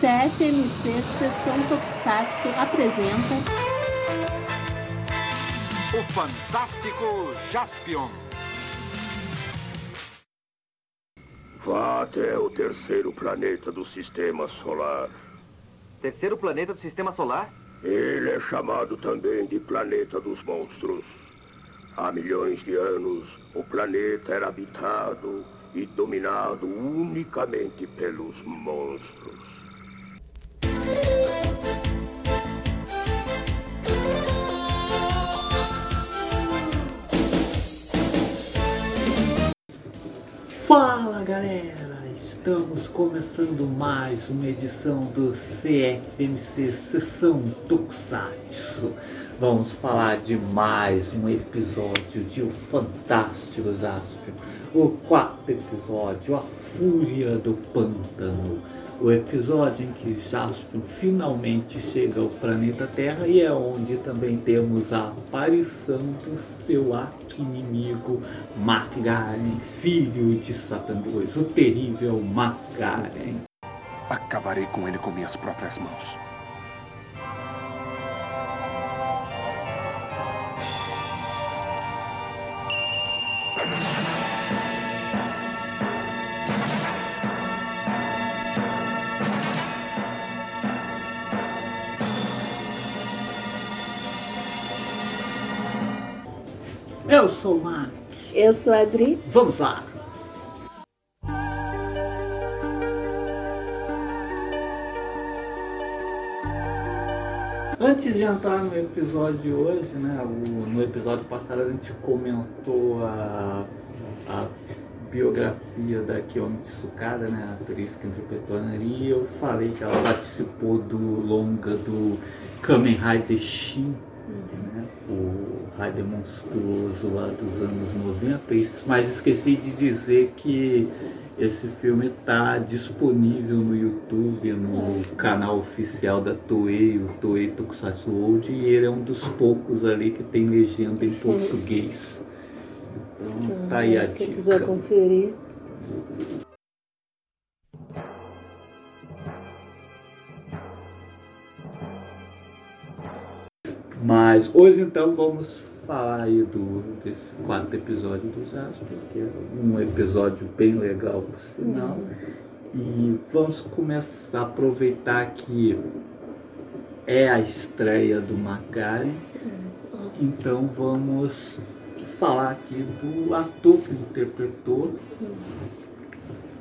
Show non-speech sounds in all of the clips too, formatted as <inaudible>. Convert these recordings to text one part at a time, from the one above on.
CFMC Sessão Tokusatsu apresenta O Fantástico Jaspion. Vá até o terceiro planeta do Sistema Solar. Terceiro planeta do Sistema Solar? Ele é chamado também de Planeta dos Monstros. Há milhões de anos, o planeta era habitado e dominado unicamente pelos monstros. Fala galera, estamos começando mais uma edição do CFMC Sessão Tokusatsu. Vamos falar de mais um episódio de O Fantástico Jaspion, o quarto episódio, A Fúria do Pântano. O episódio em que Jaspion finalmente chega ao planeta Terra e é onde também temos a aparição do seu arqui-inimigo filho de Satan 2, o terrível Margaren. Acabarei com ele com minhas próprias mãos. Eu sou o Mark. Eu sou a Adri. Vamos lá! Antes de entrar no episódio de hoje, né, o- no episódio passado a gente comentou a, a biografia da Kiyomi Tsukada, né, a atriz que interpretou a Nari, e eu falei que ela participou do longa do Kamen Rider Shin, né, o Rider monstruoso lá dos anos 90, isso- mas esqueci de dizer que esse filme está disponível no YouTube, no canal oficial da Toei, o Toei Tokusatsu World, e ele é um dos poucos ali que tem legenda em Sim. português. Então tá aí a Quem quiser dica. conferir. Mas hoje então vamos falar aí do, desse quarto episódio do Jasper, que é um episódio bem legal por sinal. E vamos começar a aproveitar que é a estreia do Macari, então vamos falar aqui do ator que interpretou,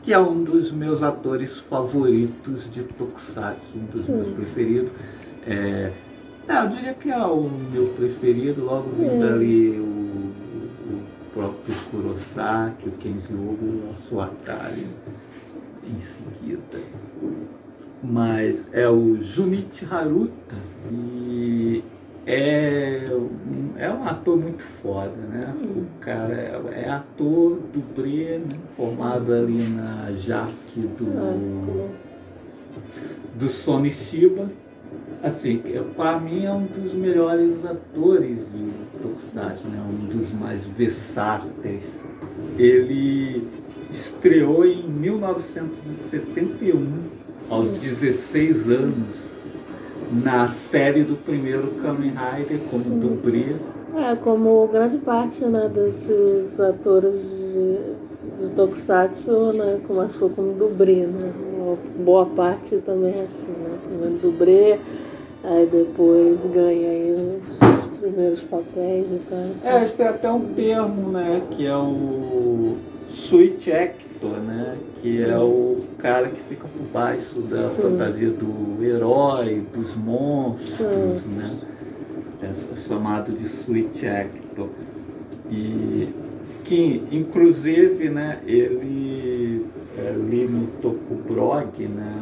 que é um dos meus atores favoritos de Tokusatsu, um dos Sim. meus preferidos. É, é, eu diria que é o meu preferido, logo vindo ali o, o próprio Kurosaki, o Kenji Ogo, a Suatari em seguida. Mas é o Junichi Haruta e é um, é um ator muito foda, né? O cara é, é ator dublê, né? formado ali na JAC do, do Sony Shiba. Assim, para mim é um dos melhores atores de Tokusatsu, né? um dos mais versáteis. Ele estreou em 1971, aos 16 anos, na série do primeiro Kamen Rider como Sim. dublê. É, como grande parte né, desses atores de, de Tokusatsu, né, começou como dublê, né? Uma boa parte também é assim, né? Primeiro dublê, aí depois ganha aí os primeiros papéis e tal. É, acho que tem até um termo, né, que é o Switch Actor, né, que é o cara que fica por baixo da Sim. fantasia do herói, dos monstros, Sim. né, é chamado de Switch Actor. E que, inclusive, né, ele é, ali no Tokubrog, né,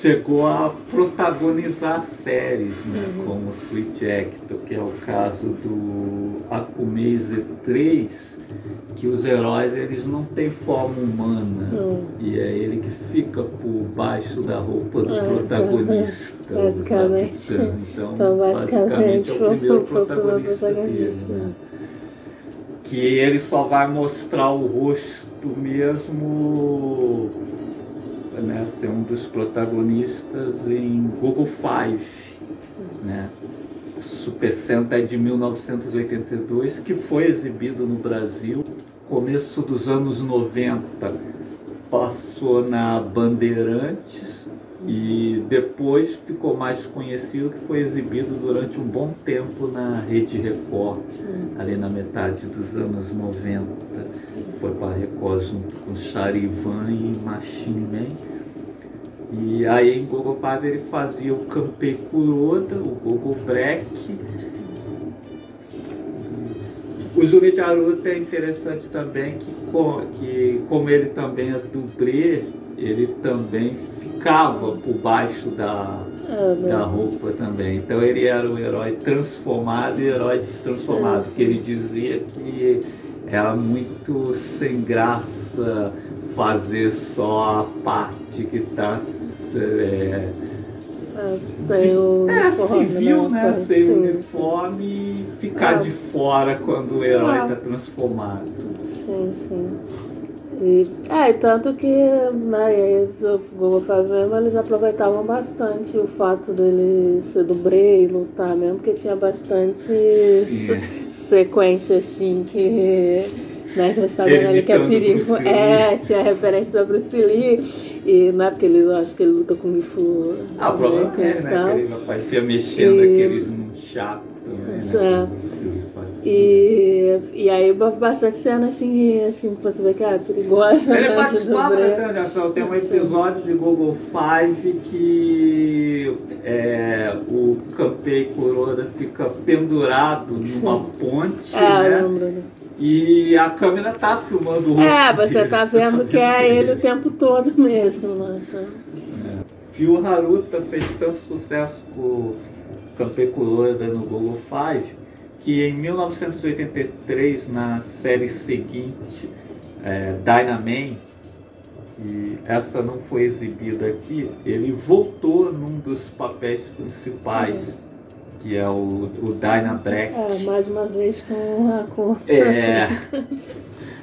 chegou a protagonizar séries, né, Uhum. como Switch Actor, que é o caso do Akumaze 3, que os heróis eles não têm forma humana. Não. E é ele que fica por baixo da roupa do É, protagonista. <laughs> o basicamente. Então, Então, basicamente, é o primeiro o protagonista dele, protagonista. né? Que ele só vai mostrar o rosto mesmo né, ser um dos protagonistas em Google Five, né? Super Sentai de 1982, que foi exibido no Brasil começo dos anos 90. Passou na Bandeirantes e depois ficou mais conhecido que foi exibido durante um bom tempo na Rede Record, ali na metade dos anos 90. Foi para a Record junto com Charivan e Machine Man. E aí em Google Five ele fazia o Campei Kuroda, o Google Break. O Junichi Haruta é interessante também que, que como ele também é dublê, ele também ficava por baixo da, né? da roupa também. Então ele era o herói transformado e herói destransformado, que ele dizia que era muito sem graça fazer só a parte que está é, É, sem o é, uniforme, civil, né? Tá, Sem sim, uniforme e ficar Ah. de fora quando o herói Ah. está transformado. Sim, sim. E, é, e tanto que né, o Google mesmo, eles aproveitavam bastante o fato dele ser do Bray lutar mesmo, porque tinha bastante se- sequência assim que. Né, que você tá vendo ali que é perigo. É, tinha referência a Bruce Lee. E não é porque ele acho que ele luta com o Fu. Ah, o problema é, né? Que ele aparecia mexendo E- aqueles chato também, Isso né? é. E, e aí bastante cena assim, assim, você ver que é perigosa. Ele né, participava de da Bray. cena de ação. Tem um episódio de Google Five que é, o Campei Kuroda fica pendurado numa Sim. ponte, É, né? lembro. né? E a câmera tá filmando o rosto É, você dele, tá você vendo que é ele. ele o tempo todo <laughs> mesmo, né? Então, E o Haruta fez tanto sucesso com o Campei Kuroda no Google Five que em 1983, na série seguinte, é, Dynaman, que essa não foi exibida aqui, ele voltou num dos papéis principais, que é o, o Dynabrack. é, mais uma vez com a cor. É.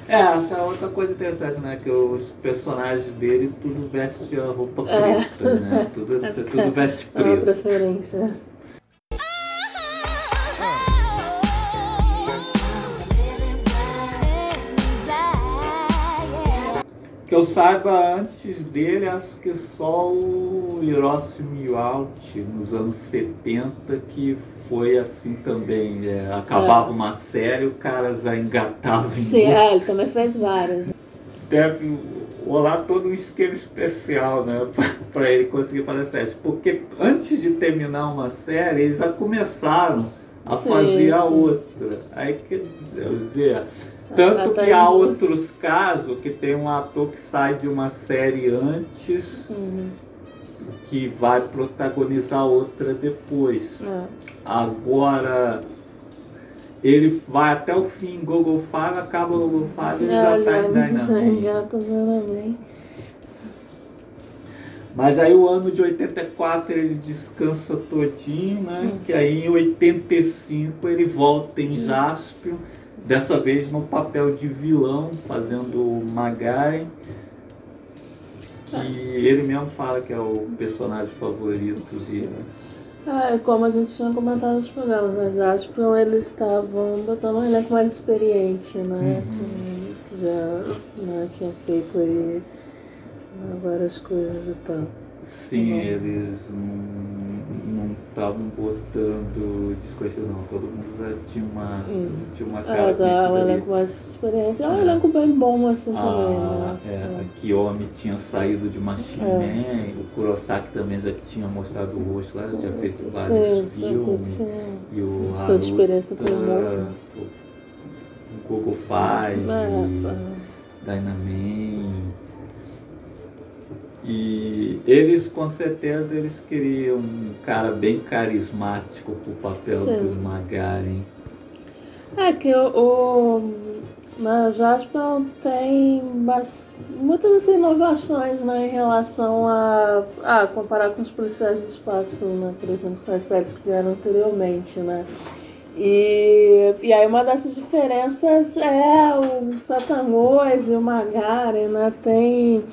É, essa é outra coisa interessante, né? Que os personagens dele tudo veste a roupa É. preta, né? Tudo, que <laughs> tudo veste É uma preto. preferência. Que eu saiba, antes dele, acho que só o Hiroshi Miyauchi, nos anos 70, que foi assim também. é, acabava uma série, o cara já engatava em Sim, outra. é, ele também fez várias. deve rolar todo um esquema especial, né, <laughs> para ele conseguir fazer séries. Porque antes de terminar uma série, eles já começaram a Sim, fazer a sim. outra. Aí quer dizer, tanto que há outros casos que tem um ator que sai de uma série antes Uhum. que vai protagonizar outra depois. É. Agora ele vai até o fim em Google Five, acaba o Google Five e já É, tá em Dynamite. <laughs> Mas aí o ano de 84 ele descansa todinho, né? Hum. Que aí em 85 ele volta em Jaspion, dessa vez no papel de vilão, fazendo o Magaren. Que ele mesmo fala que é o personagem favorito dele. Ah, e como a gente tinha comentado nos programas, mas acho que eles estavam botando um elenco mais experiente, né? Uhum. Já né, tinha feito aí várias coisas e tal. Sim, Uhum. eles estavam botando desconhecido não, todo mundo já tinha uma, Hum. tinha uma cara É, já é um elenco mais experiente. É um elenco bem bom assim também, Ah, né? Acho é, a Kiyomi tinha saído de Machine É. Man, o Kurosaki também já tinha mostrado o rosto lá, já tinha feito Sim, vários já filmes. E o Sua experiência Haruta, foi boa. o Google É. E eles com certeza eles queriam um cara bem carismático pro papel Sim. do Magaren. É que o, o na Jasper tem muitas assim, inovações né, em relação a, a comparar com os policiais do espaço, né, por exemplo, são as séries que vieram anteriormente, né? E, e aí uma dessas diferenças é o Satan Wars e o Magaren, né? Tem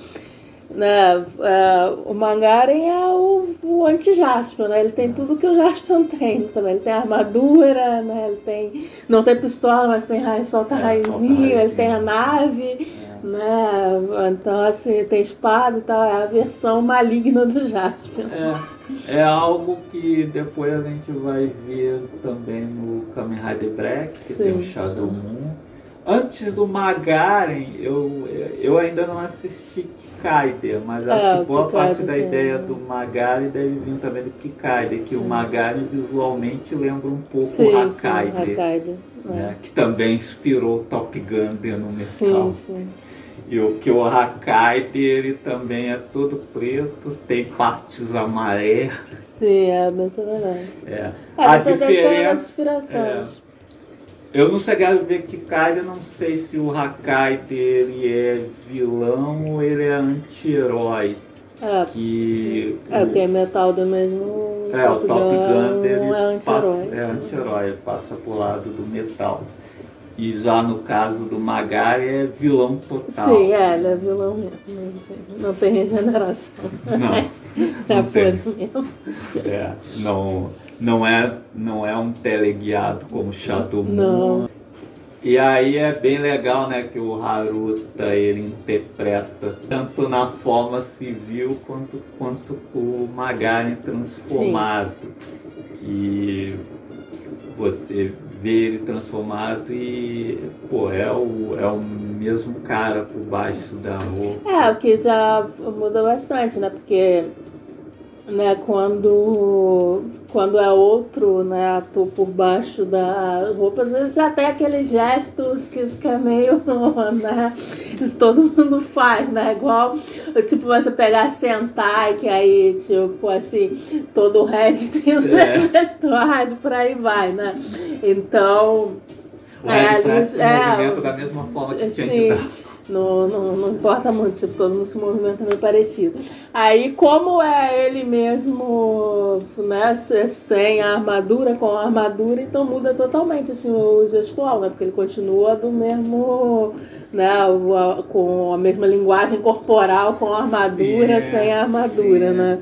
né, é, o Mangaren é o, o anti-Jaspion, né? Ele tem tudo que o Jaspion tem também. Ele tem armadura, né? Ele tem. Não tem pistola, mas tem raio, solta É, raizinho, ele tem a nave, né? Então, assim, tem espada e tal. É a versão maligna do Jaspion. É, é algo que depois a gente vai ver também no Kamen Rider Black, que tem o Sim, Shadow sim. Moon. Antes do Magaren, eu, eu ainda não assisti Kikaider, mas acho É, que o boa parte da tem- ideia do Magaren deve vir também do Kikaider, que o. Magaren visualmente lembra um pouco Sim, o Hakaider, Hakaider. né, que também inspirou Top Gun no metal. Sim, sim. E o que o Hakaider ele também é todo preto, tem partes amarelas. Sim, é bem semelhante. É. É, a foi uma das diferença. inspirações. Eu não cheguei a ver Kikaider, não sei se o Hakaider ele é vilão ou ele é anti-herói. É, Que é, porque é metal do mesmo. é, o Top Gun ele é anti-herói. é anti-herói, passa pro lado do metal. E já no caso do Magari é vilão total. Sim, é, ele é vilão mesmo. Não tem, não tem regeneração. Não, É <laughs> não tem. por mesmo. É, não, não, é, não é um teleguiado como Shadow Moon. Não. E aí é bem legal, né, que o Haruta ele interpreta tanto na forma civil quanto, quanto o Magaren transformado. Que você vê ele transformado e, pô, é o, é o mesmo cara por baixo da roupa. É, o que já muda bastante, né? Porque né, quando, quando é outro né, ator por baixo da roupa, às vezes até aqueles gestos que, que é meio. <laughs> Né, isso todo mundo faz, né? Igual, tipo, você pegar sentar, que aí, tipo, assim, todo o resto tem os É. gestuais, por aí vai, né? Então. O É, faz é, movimento da mesma forma que tinha Sim, dar. Não, não, não importa muito, tipo, todo mundo se movimenta meio parecido. Aí, como é ele mesmo, né, se- sem a armadura, com a armadura, então muda totalmente, assim, o gestual, né, porque ele continua do mesmo, né, o- com a mesma linguagem corporal, com a armadura, Sim, sem a armadura, sim. né.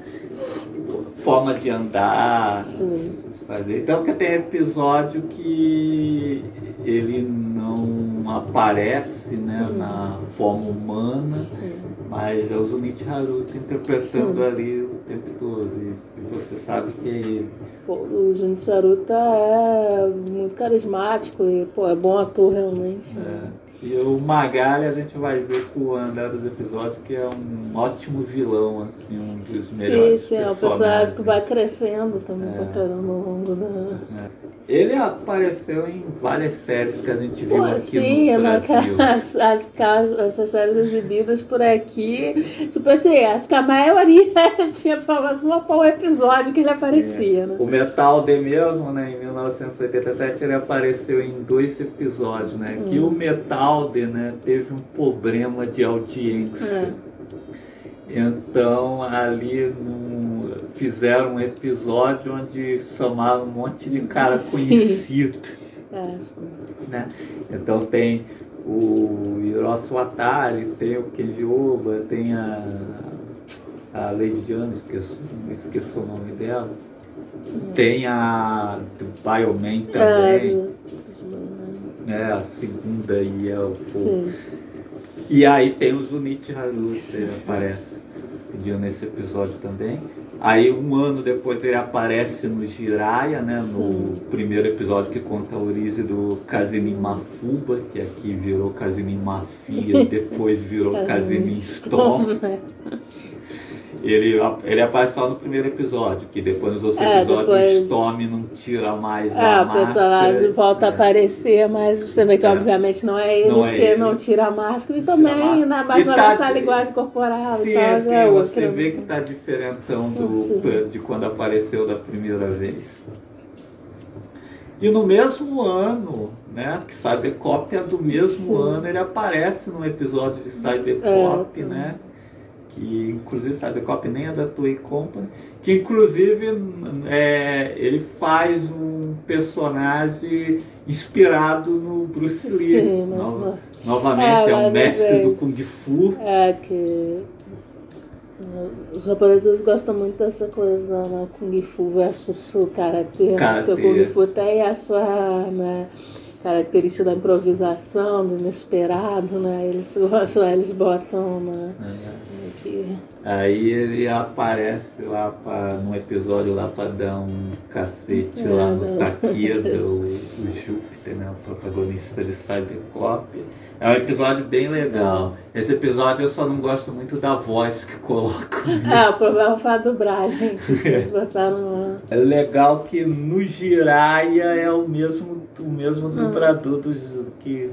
Forma de andar. Sim, fazer. Então que tem episódio que ele não aparece né, Uhum. na forma humana, sim. mas é o Zunichi Haruta interpretando Sim. ali o tempo todo. E, você sabe que é ele. Pô, o Júnior Charuta é muito carismático e, pô, é bom ator, realmente. É. E o Magali a gente vai ver com o andar dos episódios que é um ótimo vilão, assim, um dos Sim, melhores sim, é um personagem que vai crescendo também É. pra caramba ao longo da. Ele apareceu em várias séries que a gente viu Pô, aqui sim, no na- Brasil. <laughs> as, as, cas- essas séries exibidas por aqui, tipo assim, acho que a maioria <laughs> tinha menos uma um episódio que ele aparecia, né? O Metal D mesmo, né, em 1987, ele apareceu em dois episódios, né? Que Hum. o Metal D, né, teve um problema de audiência. Então ali num- fizeram um episódio onde chamaram um monte de cara conhecido, É, né? Então tem o Hiroshi Watari, tem o Kenji Oba, tem a, a Lady Diana, esqueço, esqueço o nome dela. Tem a do Bioman é, também, do- né? A segunda e é o sim. E aí tem o Zunichi Haruta, ele aparece. Pediu nesse episódio também. Aí um ano depois ele aparece no Jiraya, né? No Sim. primeiro episódio que conta a origem do Kazenin Mafuba, que aqui virou Kazenin Mafia, <laughs> depois virou Kazenin Storm. Ele, ele aparece só no primeiro episódio, que depois nos outros É, episódios depois- o Storm não tira mais É, a o personagem máscara. volta a É. aparecer, mas você vê que É. obviamente não é ele, Não é porque ele. não tira a máscara e a também, máscara. né, mas E na tá- linguagem corporal Sim, e tal, sim, é você outra. vê que tá diferentão do, de quando apareceu da primeira vez. E no mesmo ano, né, que Cybercop é do mesmo Sim. ano, ele aparece num episódio de Cybercop, É, tá. né? Que inclusive Cybercop nem é da Toei Company, que inclusive é, ele faz um personagem inspirado no Bruce Lee. Sim, mas novamente, É, é, um uma mestre do Kung Fu. É que Os japoneses gostam muito dessa coisa, né? Kung Fu versus o Karatê. né? Karatê. Porque o Kung Fu tem essa né, característica da improvisação, do inesperado, né? Eles <laughs> gostam, eles botam né, que- Aí ele aparece lá pra, num episódio lá pra dar um cacete É, lá no. <laughs> Takeda, o, o Júpiter, né, o protagonista de Cybercop. É um episódio bem legal. Esse episódio eu só não gosto muito da voz que colocam. É, <laughs> o problema foi a dublagem. <laughs> Eles botaram. É legal que no Jiraya é o mesmo, o mesmo dublador dos, que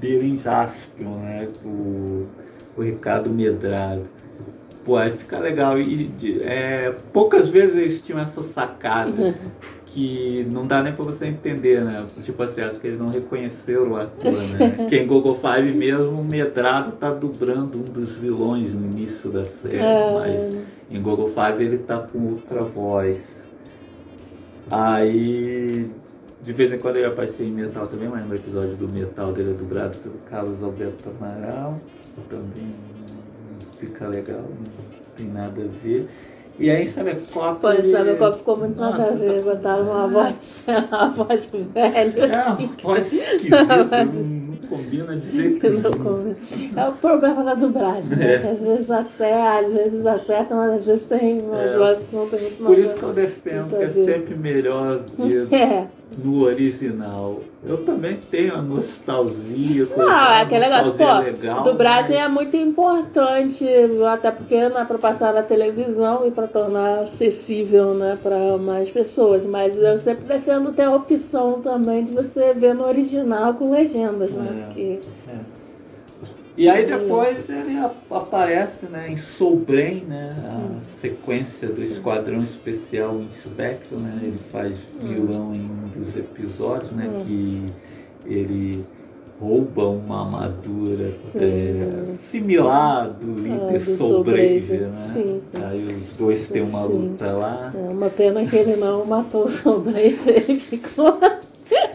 dele em Jaspion, né? O, o Ricardo Medrado. Pô, aí fica legal. E é, poucas vezes eles tinham essa sacada <laughs> que não dá nem pra você entender, né? Tipo assim, acho que eles não reconheceram o ator, <laughs> né? Que em Google Five mesmo, o Medrado tá dublando um dos vilões no início da série, É. mas em Google Five ele tá com outra voz. Aí, de vez em quando ele aparecia em Metal também, mas no episódio do Metal dele é dublado pelo Carlos Alberto Amaral. Também não fica legal, não tem nada a ver. E aí, sabe, a Copa. Pô, ele- sabe qual ficou muito nada a Nossa, ver? tá- Botaram uma voz, uma voz velha, É, assim. <laughs> uma voz esquisita, não, combina de jeito que não nenhum. combina. É o problema da dublagem, né? É. Que às vezes acerta, às vezes acerta, mas às vezes tem umas É. vozes que não tem muito Por isso que eu defendo que é sempre melhor <laughs> É. no original. Eu também tenho a nostalgia. Não, é aquele negócio, pô, legal, dublagem mas- é muito importante, até porque não é para passar na televisão e para tornar acessível, né, para mais pessoas. Mas eu sempre defendo ter a opção também de você ver no original com legendas, né? É. Porque E aí depois ele aparece né, em Soul Brain, né, a sequência do Esquadrão Especial Inspector, né, ele faz vilão em um dos episódios, né, que ele rouba uma armadura é, similar do líder do Soul Soul Brave, Brave. né? Sim, sim. Aí os dois têm uma Sim. luta lá. é uma pena que ele não matou o sobreiro, ele ficou.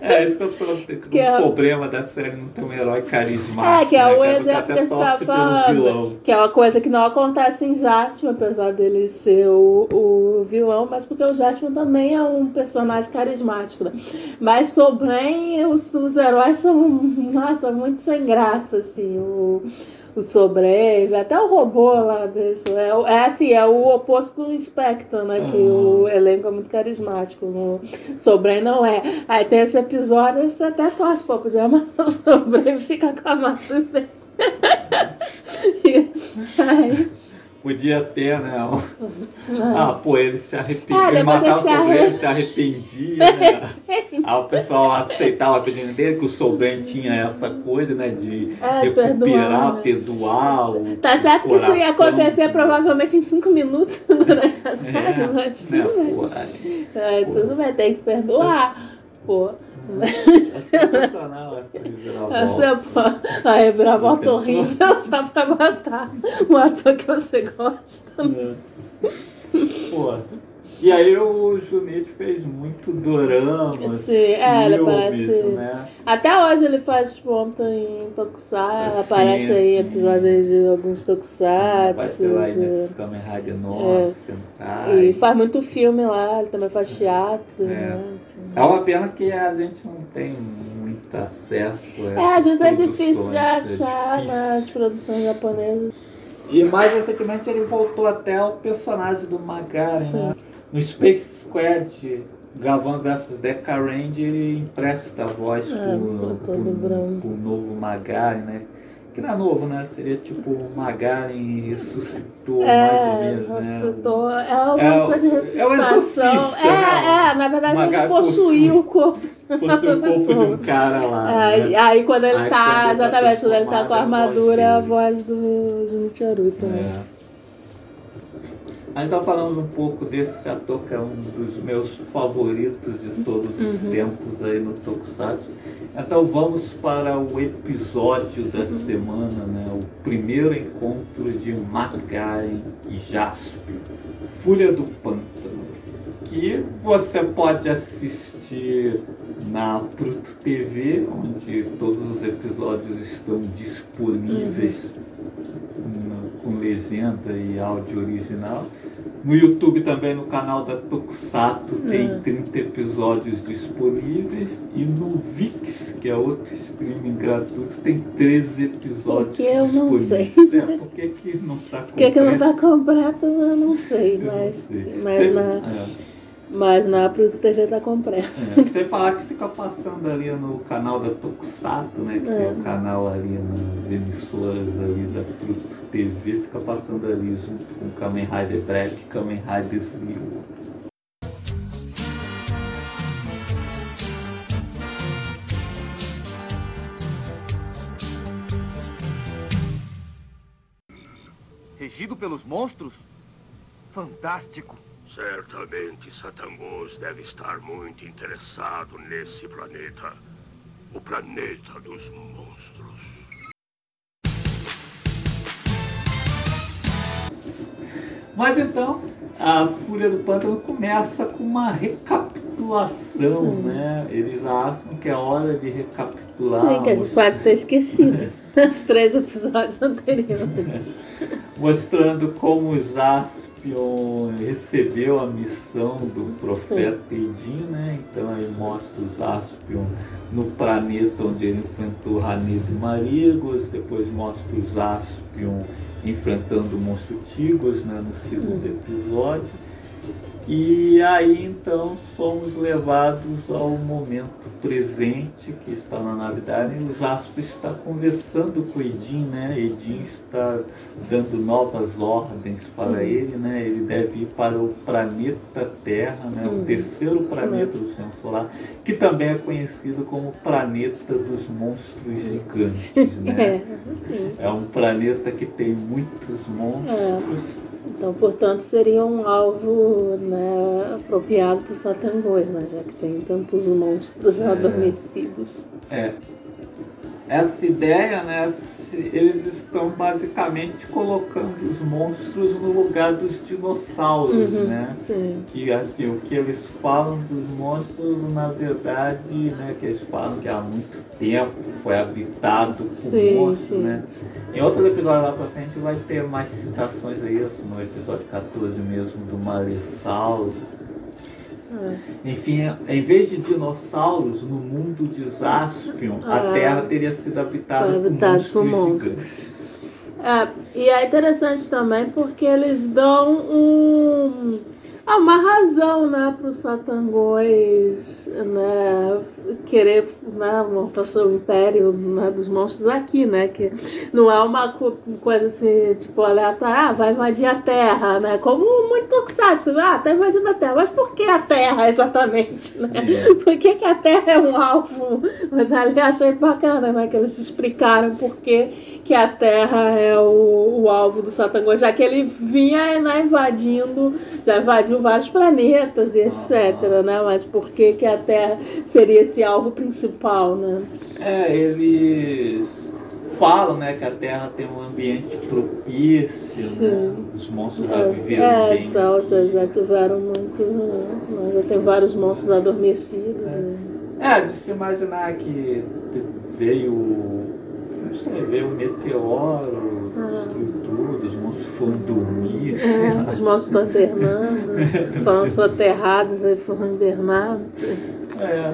É, isso que eu falo, que Que é- o problema da série não ter um herói carismático. É, que é né? o exemplo que a gente tá falando. Que é uma coisa que não acontece em Jasper, apesar dele ser o, o vilão, mas porque o Jasper também é um personagem carismático. Né? Mas Sobren, os, os heróis são, <laughs> nossa, muito sem graça, assim. O, o Sobren, até o robô lá desse. É, o- é assim, é o oposto do Spectre, né? Que Uhum. o elenco é muito carismático. No Sobren não é. Aí tem esse episódio, você até torce, pô, podia matar o Sobren e fica com a massa <laughs> Aí, Podia ter, né? um- <laughs> Ah, pô, ele se arrependia. Ah, ele matava o arre- ele se arrependia, <laughs> né? Aí o pessoal aceitava a pedido dele, que o Sobren tinha essa coisa, né? De É, recuperar, perdoar, né? perdoar o Tá certo que isso ia acontecer provavelmente em 5 minutos <laughs> durante a série, É, mas né, tudo bem. É, tudo bem, tem que perdoar. Pô, É sensacional essa reviravolta. essa pô, a reviravolta horrível só pra matar um ator que você gosta. É. Pô. E aí o Junite fez muito dorama, Sim, é, ele filmes, parece- né? Até hoje ele faz ponta em Tokusatsu, Sim, aparece aí sim. episódios aí de alguns Tokusatsu. Vai ser lá aí é. nesses Kamen Rider 9, É. Sentai. E faz muito filme lá, ele também faz teatro, É. né? É uma pena que a gente não tem muito acesso a É, essas vezes é difícil de é achar difícil. nas produções japonesas. E mais recentemente ele voltou até ao personagem do Magari, né? No Space Squad, Gavan vs Deca Range, ele empresta a voz É, pro, pro, pro novo Magari, né? Que não é novo, né? Seria tipo o Magari ressuscitou mais ou É, menos, né? ressuscitou. É uma É coisa de é ressuscitação. É, né? é, na verdade ele Magari possuiu o corpo de Fosse outra o corpo de pessoa. um cara lá. Aí, né? aí quando ele Aí tá, quando ele tá exatamente, quando ele tá com a é armadura, é a voz do Junichi Aruta, né? A gente tá falando um pouco desse ator que é um dos meus favoritos de todos os Uhum. tempos aí no Tokusatsu. Então vamos para o episódio da semana, né? O primeiro encontro de Magaren e Jasper, Fúria do Pântano, que você pode assistir na Pluto TV, onde todos os episódios estão disponíveis uhum. Com legenda e áudio original. No YouTube também, no canal da Tokusatsu, tem uhum. 30 episódios disponíveis. E no VIX, que é outro streaming gratuito, tem 13 episódios porque eu não sei. É, por que, que não está completo? Por que, que não está completo, eu não sei. Eu mas, não sei. mas na... É. Mas na Pluto TV tá completa. É, você falar que fica passando ali no canal da Tokusatsu, né? Que é. tem o canal ali nas emissoras ali da Pluto TV, fica passando ali junto com Kamen Rider Black e Kamen Rider Zero. Regido pelos monstros? Fantástico! Certamente Satangos deve estar muito interessado nesse planeta. O planeta dos monstros. Mas então, a Fúria do Pântano começa com uma recapitulação, Sim. né? Eles acham que é hora de recapitular. Sim, que a gente pode ter esquecido <laughs> os três episódios anteriores. Mostrando como os astros Jaspion recebeu a missão do profeta Edin, né? Então ele mostra os Jaspion no planeta onde ele enfrentou Ranid e Marigos, depois mostra os Jaspion enfrentando o monstro Tigos né? no segundo uhum. episódio. E aí então somos levados ao momento presente que está na navidade e o Jasper está conversando com Edin, né? Edin está dando novas ordens para Sim. ele, né? Ele deve ir para o planeta Terra, né? O terceiro planeta do Sistema Solar, que também é conhecido como planeta dos monstros gigantes, <laughs> né? É, é um planeta que tem muitos monstros. É então, portanto, seria um alvo né, apropriado para os satangões, né, já que tem tantos monstros é, adormecidos. É. Essa ideia, né, eles estão basicamente colocando os monstros no lugar dos dinossauros, uhum, né? Sim. Que assim, o que eles falam dos monstros, na verdade, né, que eles falam que há muito tempo foi habitado por sim, monstros, sim. né? Em outro episódio lá pra frente vai ter mais citações aí, no episódio 14 mesmo, do Maressauro. É. Enfim, em vez de dinossauros, no mundo de Zaspion, a ah. Terra teria sido habitada por monstros, por monstros. É, e é interessante também porque eles dão um Há uma razão, né, para os satangões né, querer né, montar seu império né, dos monstros aqui, né? Que não é uma coisa assim, tipo, aleatória, ah, vai invadir a Terra, né? Como muito tokusatsu, ah, tá invadindo a Terra. Mas por que a Terra exatamente, né? <laughs> Por que, que a Terra é um alvo? Mas ali achei bacana, né? Que eles explicaram por que, que a Terra é o, o alvo do satangão, já que ele vinha né, invadindo, já invadiu invadiu vários planetas e etc, ah. né? Mas por que, que a Terra seria esse alvo principal, né? É, eles falam, né, que a Terra tem um ambiente propício, né? Os monstros já é, viveram é, bem. Então, seja, já tiveram muito, né? já tem vários monstros adormecidos. É, né? é de se imaginar que veio, não sei, veio um meteoro, destruiu tudo, os monstros foram dormir. É, os monstros estão hibernando, foram <laughs> soterrados e foram hibernados. É.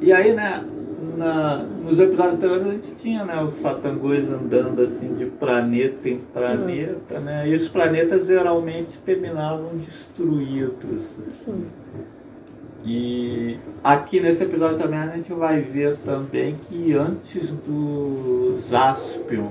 E aí, né, na, nos episódios anteriores a gente tinha né, os satangões andando assim de planeta em planeta, uhum. né? E os planetas geralmente terminavam destruídos. Assim. E aqui nesse episódio também a gente vai ver também que antes do Jaspion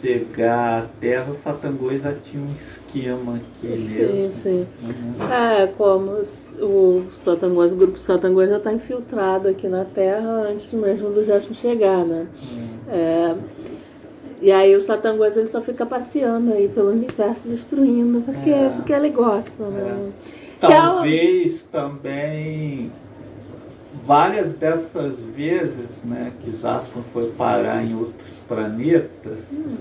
chegar à Terra, o Satangoi já tinha um esquema aqui. Sim, sim. Uhum. É, como o Satangoi, o grupo Satangoi já está infiltrado aqui na Terra antes mesmo do Jasper chegar, né? Uhum. É, e aí o Satangos ele só fica passeando aí pelo universo, destruindo, porque, é. porque ele gosta, né? É. Talvez é também várias dessas vezes né, que Jasper foi parar em outros planetas, hum.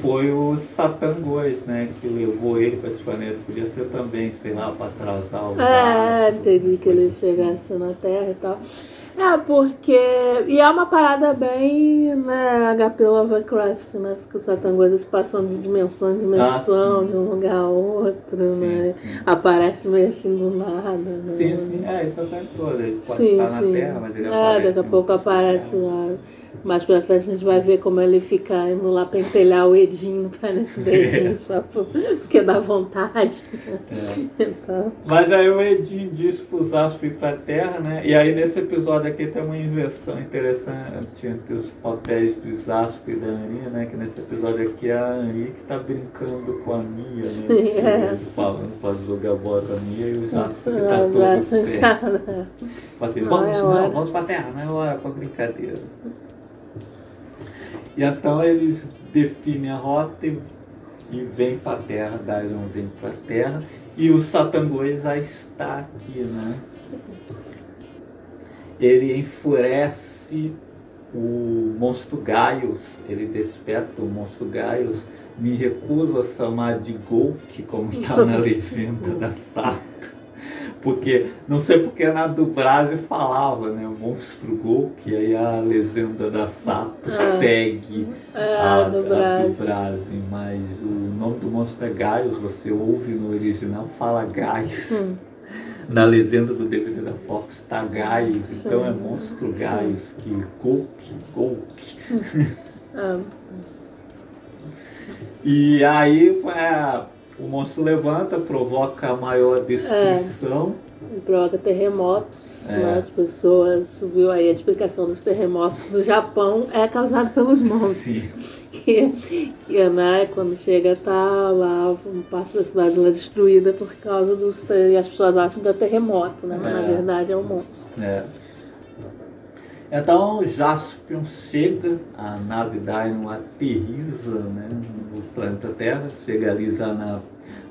foi o Satangos, né? Que levou ele para esse planeta. Podia ser também, sei lá, para atrasar o. É, entendi que ele chegasse na Terra e tal. É, porque. E é uma parada bem, né, HP Lovecraft, né? Fica o Satangos passando de dimensão em dimensão, Ah, de um lugar a outro, Sim, né? sim. Aparece meio assim do nada, né? Sim, sim, é, isso é sempre todo. Ele pode Sim, estar sim. na Terra, mas ele é, aparece. daqui a pouco aparece lá. Mais pra frente a gente vai ver como ele fica indo lá pentelhar o Edinho planeta do Edinho, só por- porque dá vontade. É. Então, Mas aí o Edinho disse pro Zasp ir pra Terra, né? E aí nesse episódio aqui tem uma inversão interessante entre os papéis do Zasp e da Ani, né? Que nesse episódio aqui é a Ani que tá brincando com a Mia, né? Sim, Ele é. Falando pra jogar bola com a Mia e o Zasp que tá ah, todo Tipo assim, Não vamos, é não, hora. vamos pra terra, não é hora pra brincadeira. E então eles definem a rota e, e vêm pra terra, Darion vem pra terra e o Satangoi já está aqui, né? Ele enfurece o monstro Gaius, ele desperta o monstro Gaius, me recuso a chamar de Golk, como está na <laughs> legenda da Sato. Porque, não sei porque na dublagem falava, né? Monstro Golk, aí a legenda da Sato Ah. segue é, a, do Brasil. mas o nome do monstro é Gaius, você ouve no original, fala Gaius. Hum. <laughs> Na legenda do DVD da Fox está Gaius, então é Sim, monstro sim. Gaius, que Golk, Golk. <laughs> Ah, E aí é, o monstro levanta, provoca maior destruição. provoca terremotos, É. né? As pessoas, viu aí a explicação dos terremotos do Japão é causado pelos monstros. Sim. Que, que né, quando chega tá lá, um passo da cidade lá destruída por causa dos e as pessoas acham que é terremoto, né? Mas na É. verdade é um monstro. É. Então Jaspion chega, a nave Dainon aterriza né, no planeta Terra, chega ali já na,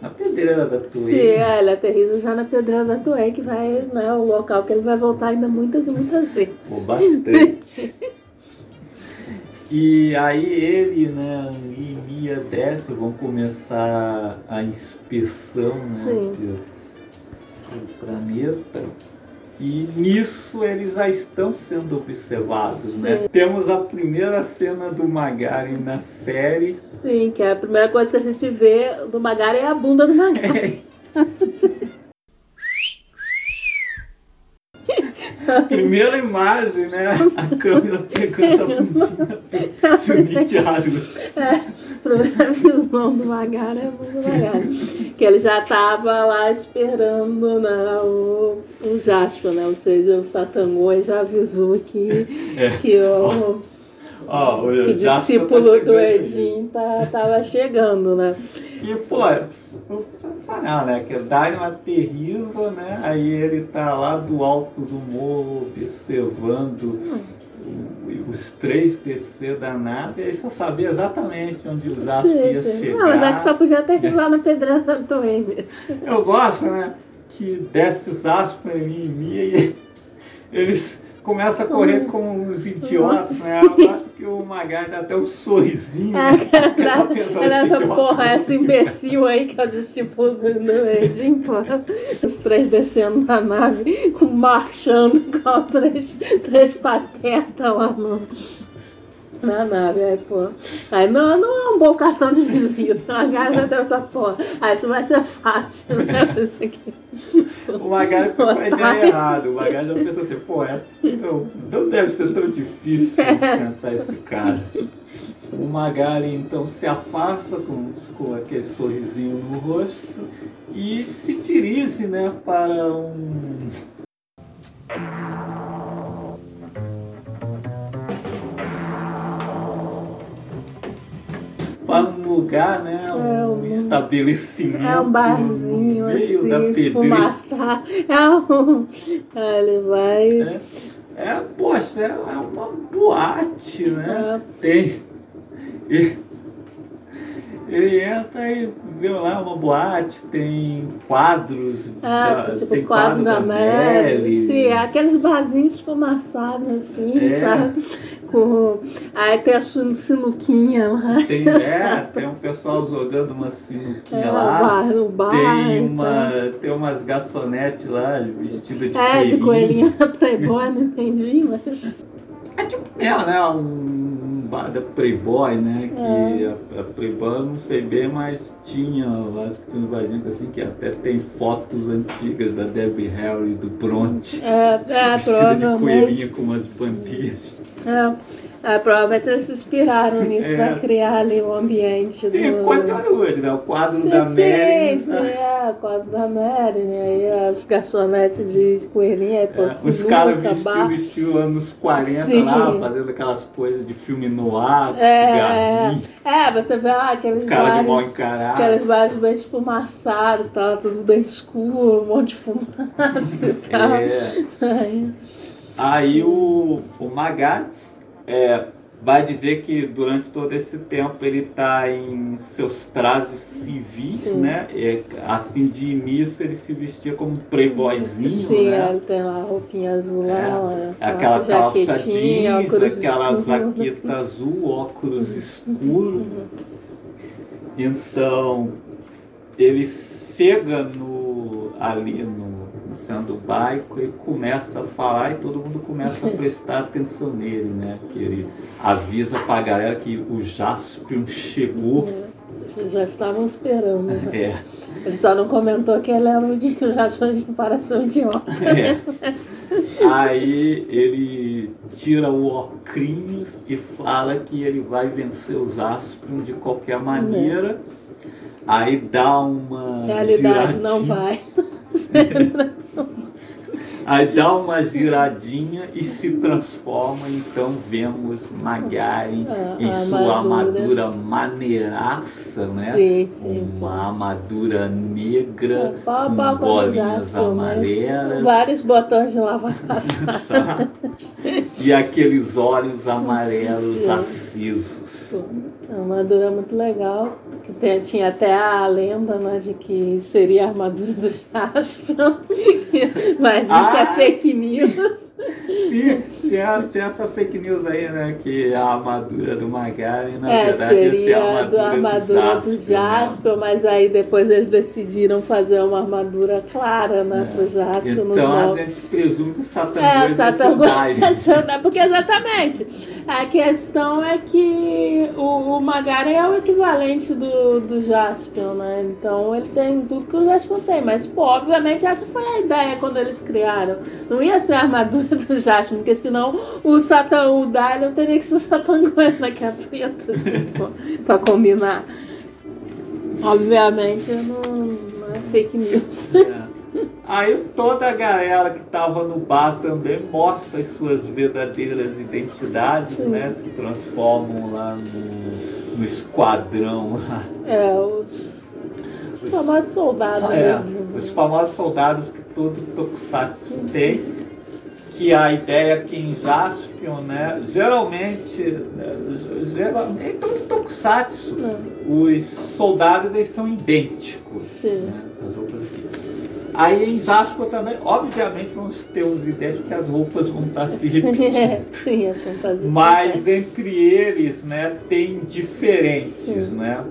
na pedreira da Sim, Toei. é, ele aterriza já na Pedreira da Toei, que vai, né, o local que ele vai voltar ainda muitas e muitas vezes. Por <laughs> bastante. E aí ele, né, e Mia desce, vão começar a inspeção né, pelo planeta. E nisso eles já estão sendo observados, né? Sim. Temos a primeira cena do Magari na série. Sim, que é a primeira coisa que a gente vê do Magari é a bunda do Magari. <laughs> Primeira imagem, né? A câmera pegando a bundinha do Junichi Haru. É, a primeira visão do Magari é do Magari. Que ele já estava lá esperando né, o, o Jasper, né? Ou seja, o Satangoi já avisou que, É. que o, Ó, o que tá discípulo do aí. Edin tá, tava chegando, né? E, pô, é sensacional, né? Que o Daimon aterriza, né? Aí ele tá lá do alto do morro, observando o- os três descer da nave, e aí só sabia exatamente onde o Zasp Sim, ia sim. chegar. Ah, mas é que só podia aterrissar na pedreira da Toei mesmo. Eu gosto, né? Que desce o Zasp ali em mim e <laughs> eles começam a correr como uns idiotas, né? Eu gosto que o Magari dá até um sorrisinho. É, né? Apesar era de ser essa porra, essa imbecil aí que é o discípulo do, do Edin, porra. Os três descendo na nave, com- marchando com três, três patetas lá no, na nave. Aí, pô. Aí não, não é um bom cartão de visita. <laughs> A galera dessa porra. Aí isso vai ser fácil, né? O Magari foi com a ideia errada. O Magari já pensou assim, pô, essa não, não deve ser tão difícil enfrentar esse cara. O Magari então se afasta com, com aquele sorrisinho no rosto e se dirige né, para um. Para um lugar, né? É, Um um- estabelecimento. É um barzinho, meio da assim, esfumaçar. <laughs> É um. Aí ele vai. É, é, poxa, é uma boate, né? É. Tem. e- Ele entra e vê lá uma boate, tem quadros. Ah, da- tipo tem quadro da Mary. Mary. Sim, é aqueles barzinhos esfumaçados assim, É. sabe? Com... Aí tem a sinu- sinuquinha lá. Tem, <laughs> é, tem um pessoal jogando uma sinuquinha É, lá. bar, o bar. Tem, e uma, tem umas garçonetes lá vestidas de. É, de coelhinho. coelhinha <laughs> Playboy, não entendi, mas. É tipo, é, né? Um bar da Playboy, né? Que a, a Playboy eu não sei bem, mas tinha, acho que tem uns barzinhos assim que até tem fotos antigas da Debbie Harry do Bronte. É, é vestida de provavelmente. com umas bandeiras. É, é, provavelmente eles se inspiraram nisso É. pra criar ali o ambiente Sim, do. coisa de Hollywood, né? O quadro Sim, da sim, Mary. sim, né? é, o quadro da Mary, né? Aí as garçonetes de coelhinha, aí pô, É, os caras vestidos estilo anos 40 Sim. lá, fazendo aquelas coisas de filme no ar, É, cigarrinho, é, você vê lá aqueles cara de mal bares, encarado. aqueles bares bem esfumaçados, tá tudo bem escuro, um monte de fumaça e <laughs> tal. É. Aí, Aí o, o Magari é, vai dizer que durante todo esse tempo ele está em seus trajes civis, Sim. né? É, assim, de início ele se vestia como um playboyzinho, Sim, né? ele tem lá a roupinha azul É, lá, Aquela calça jeans, aquela jaqueta azul, óculos escuros. Então, ele chega no, ali no, no centro do bairro e começa a falar e todo mundo começa a <laughs> prestar atenção nele, né? Que ele avisa pra galera que o Jaspion chegou. Vocês já estavam esperando. Já. É, Ele só não comentou que ele era o dia que o Jasper de comparação idiota. <laughs> é. Aí ele tira o ocrinhos e fala que ele vai vencer o Jaspion de qualquer maneira. Aí dá uma. Realidade não vai. <laughs> Aí dá uma giradinha e se transforma, então vemos Magaren A- em sua armadura. armadura maneiraça, né? Sim, sim. Uma armadura negra, a com o bolinhas amarelas, vários botões de lavar <laughs> e aqueles olhos amarelos Sim. acesos. É uma armadura muito legal. Que tem- tinha até a lenda né, de que seria a armadura do Jasper. <laughs> Mas isso Ah, é fake news. Sim, tinha, tinha essa fake news aí, né? Que a armadura do Magaren, na É, verdade, ser seria a do armadura, armadura do né? Jasper, mas aí depois eles decidiram fazer uma armadura clara, né, É. pro Jasper nos Então a gente presume que o Satan <laughs> É, 2 vai ser o. Satan Porque exatamente. A questão é que o, o Magaren é o equivalente do, do Jaspion, né? Então ele tem tudo que o Jaspion tem. Mas, pô, obviamente essa foi a ideia quando eles criaram. Não ia ser a armadura do Jaspion, porque senão o Satan, o Dalion teria que ser o Satan né? Que é preto, assim, pô, pra combinar. Obviamente não, não é fake news. É. Aí toda a galera que estava no bar também mostra as suas verdadeiras identidades, Sim. né? Se transformam lá no, no esquadrão lá. É, os famosos soldados. É, né? os famosos soldados que todo Tokusatsu tem, que a ideia aqui em Jaspion, né? Geralmente, né, geralmente em todo Tokusatsu, Não. os soldados eles são idênticos. Sim. né, as roupas aqui. Aí em Jaspion também, obviamente, vamos ter os idênticos que as roupas vão estar se <laughs> repetindo. Sim, as fantasias. Mas entre eles, né, tem diferenças, Sim. né?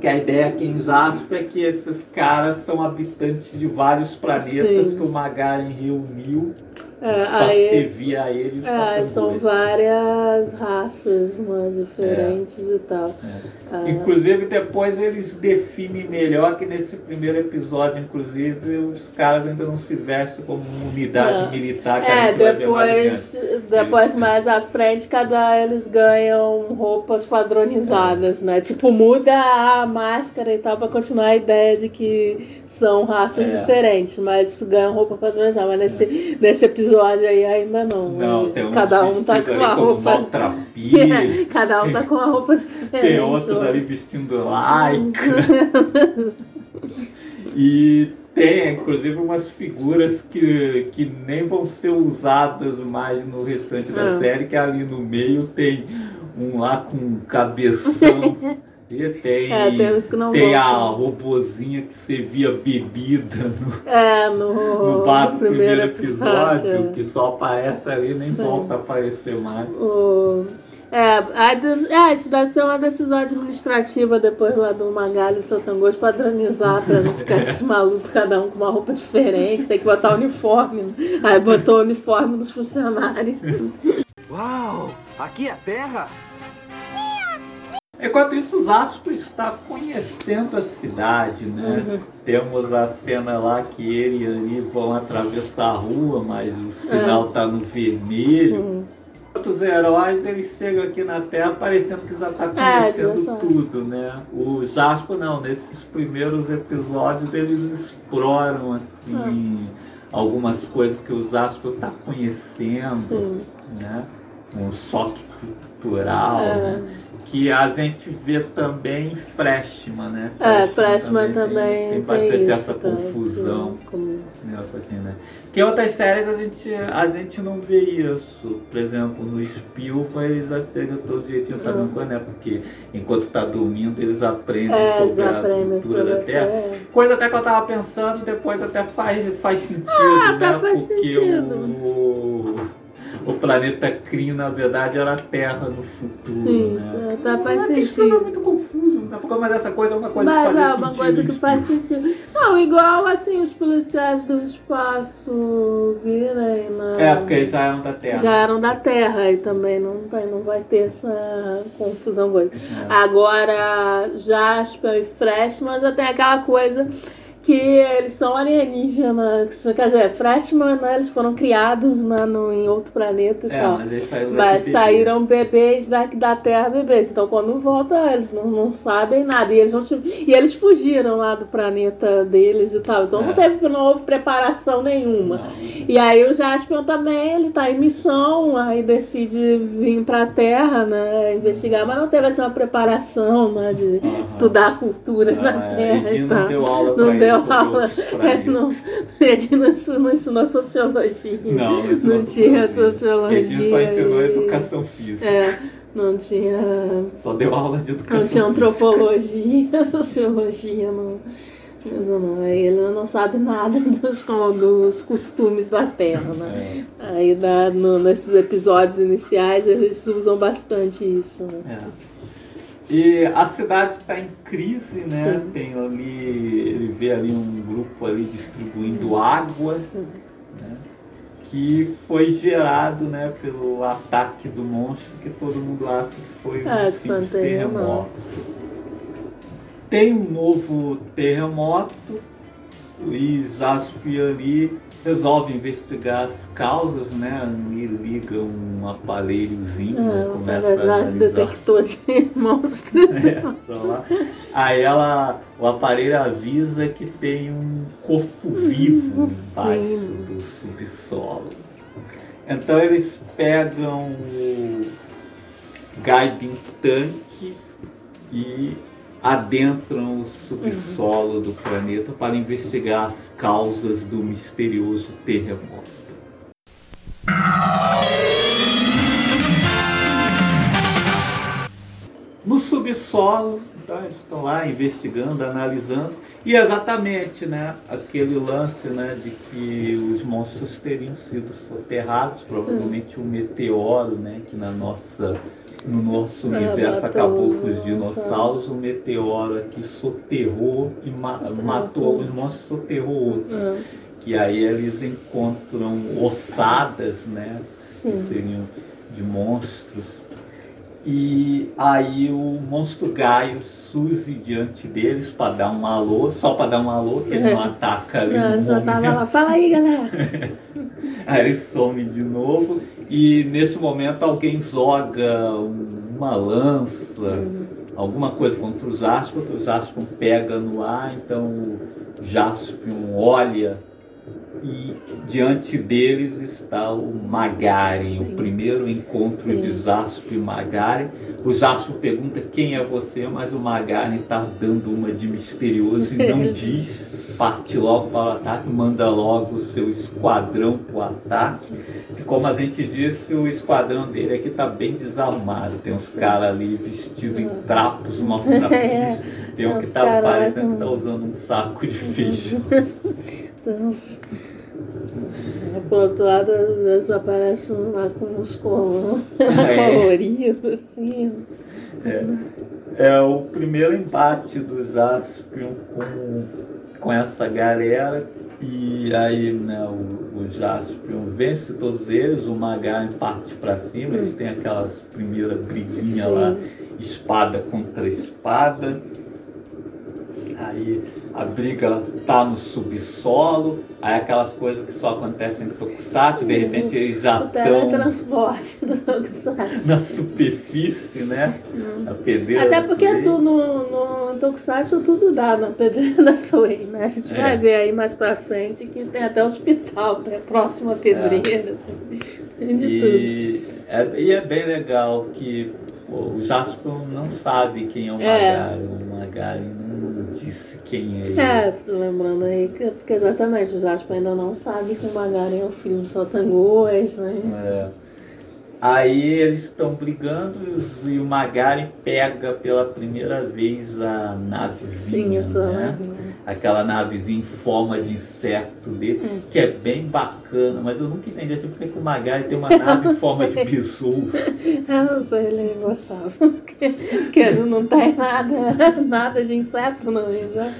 Que a ideia aqui em Jasper é que esses caras são habitantes de vários planetas Sim. que o Magaren reuniu É, aí, servir a ele. os é, são várias raças né, diferentes e tal. Ah, Inclusive depois eles definem melhor que nesse primeiro episódio, inclusive, os caras ainda não se vestem como unidade Não. militar que É, depois, depois mais à frente, cada eles ganham roupas padronizadas, né? Tipo, muda a máscara e tal pra continuar a ideia de que são raças É. diferentes, mas ganham roupa padronizada. Mas nesse, nesse episódio aí ainda não. Não, tem um cada um tá com a roupa. <laughs> cada um tá com uma roupa <laughs> diferente. Tem outros ali vestindo like. <laughs> e tem, inclusive, umas figuras que, que nem vão ser usadas mais no restante da Ah. série, que ali no meio tem um lá com um cabeção E tem, É, tem uns que não tem a robozinha que servia bebida no, É, no, no bar do no primeiro episódio, é. que só aparece ali e nem Sim. volta a aparecer mais. O... É, a des- é, isso deve ser uma decisão administrativa depois lá do Magalho e Santangos padronizar pra não ficar esses <laughs> malucos, cada um com uma roupa diferente, tem que botar uniforme. né? Aí botou o uniforme dos funcionários. Uau! Aqui é terra? Enquanto isso, os Aspo está conhecendo a cidade, né? Uhum. Temos a cena lá que ele e Ani vão atravessar a rua, mas o sinal está no vermelho. Sim. Outros heróis, eles chegam aqui na Terra parecendo que já está É, conhecendo sabe. tudo, né? O Jaspo não, nesses primeiros episódios eles exploram assim algumas coisas que o Jaspo está conhecendo, Sim. né? Um choque cultural, É. né? Que a gente vê também em Freshman, né? É, Freshman tem- também tem, tem, bastante essa tá, confusão. sim, como- Negócio assim, né? Que em outras séries a gente, a gente não vê isso. Por exemplo, no Spilva eles acertam todo jeitinho, sabe Uhum. quando é? Porque enquanto tá dormindo eles aprendem É, sobre já a aprendem cultura sobre da Terra. Terra. Coisa até que eu tava pensando, depois até faz, faz sentido, Ah, né? tá, faz Porque sentido. O, o planeta Kree, na verdade, era a Terra no futuro, Sim, né? sim, tá, faz Mas Isso é sentido. muito confuso, né? Porque mas essa coisa é uma coisa Mas que faz é sentido. uma coisa que faz sentido. Não, igual assim os policiais do espaço virem na. É, porque eles já eram da Terra. já eram da Terra e também não, tem, não vai ter essa confusão. Coisa. É. Agora, Jasper e Freshman já tem aquela coisa que eles são alienígenas. Quer dizer, Freshman, né, eles foram criados na, no, em outro planeta e É, tal. mas Mas saíram bebês daqui da Terra bebês. Então quando volta, eles não, não sabem nada. E eles, não e eles fugiram lá do planeta deles e tal. Então É. não, teve, não houve preparação nenhuma. Não. E aí o Jaspion também, ele tá em missão, aí decide vir pra Terra, né? Investigar, mas não teve assim uma preparação, né? De Aham. estudar a cultura Não, na é, Terra e não tal. deu aula Não ele deu aula. É, não, não ensinou, não ensinou sociologia. Não, não ensinou Não tinha sociologia. só ensinou e- educação física. É, não tinha. Só deu aula de educação Não tinha física. antropologia, <laughs> sociologia, não. Mas não, ele não sabe nada <laughs> dos, dos costumes da Terra, né? É, Aí dá, no- nesses episódios iniciais eles usam bastante isso, né? é. E a cidade está em crise, né? Sim. Tem ali, ele vê ali um grupo ali distribuindo água, né? que foi gerado, né, pelo ataque do monstro que todo mundo acha que foi um É, simples terremoto. terremoto. Tem um novo terremoto e Zaspi ali resolve investigar as causas, né? E liga um aparelhozinho, né, É, começa a analisar. detector de <laughs> monstros. <laughs> É. Aí ela, o aparelho avisa que tem um corpo vivo Sim. embaixo do subsolo. Então eles pegam o guiding tanque e adentram o subsolo do planeta para investigar as causas do misterioso terremoto. No subsolo, então eles estão lá investigando, analisando, e exatamente né, aquele lance né, de que os monstros teriam sido soterrados, provavelmente um meteoro, né, que na nossa, no nosso universo acabou com os dinossauros, um meteoro aqui soterrou e ma- matou alguns monstros e soterrou outros. É, Que aí eles encontram ossadas, né? Sim. Que seriam de monstros. E aí o monstro Gaio surge diante deles para dar um alô, só para dar um alô, que ele não <laughs> ataca ali Não, no só tava lá, fala aí, galera. <laughs> Aí ele some de novo e nesse momento alguém joga um- uma lança, Uhum. alguma coisa contra o Jaspion, o Jaspion pega no ar, então o Jaspion olha e diante deles está o Magaren, o primeiro encontro Sim. de Zaspo e Magaren. O Zaspo pergunta quem é você, mas o Magaren está dando uma de misterioso e não <laughs> diz. Parte logo para o ataque, manda logo o seu esquadrão para o ataque. E como a gente disse, o esquadrão dele aqui está bem desarmado. Tem uns caras ali vestidos em trapos maltrapilhos. <laughs> É, Tem um que está parecendo que está usando um saco de <laughs> feijão. Por outro lado, às vezes aparece um lá com uns <laughs> É. coloridos, assim. É, é o primeiro embate do Jaspion com, com essa galera. E aí né, o, o Jaspion vence todos eles, o Magaren parte pra cima, eles têm aquelas primeiras briguinhas Sim. lá, espada contra espada. Aí a briga tá no subsolo, aí aquelas coisas que só acontecem no Tokusatsu, de repente eles já O estão teletransporte do Tokusatsu. na superfície, né? A pedreira. Até porque tu, no, no Tokusatsu tudo dá na pedreira da Toei, né? A gente É. vai ver aí mais pra frente que tem até hospital, né? Próxima à pedreira. Tem de tudo. E é, e é bem legal que pô, o Jasper não sabe quem é o É. Magari. O Magari não disse quem é ele. É, se lembrando aí, que, porque exatamente, o Jasper ainda não sabe que o Magaren é o filho do Sotangoas, né? É. Aí eles estão brigando e o Magari pega pela primeira vez a navezinha, Sim, a sua né? navinha. Aquela navezinha em forma de inseto dele, Hum. que é bem bacana, mas eu nunca entendi assim, porque que o Magari tem uma nave em <laughs> forma de besouro. Eu não sei, ele gostava. <laughs> Porque, porque ele não tem nada, <laughs> nada de inseto, não. já-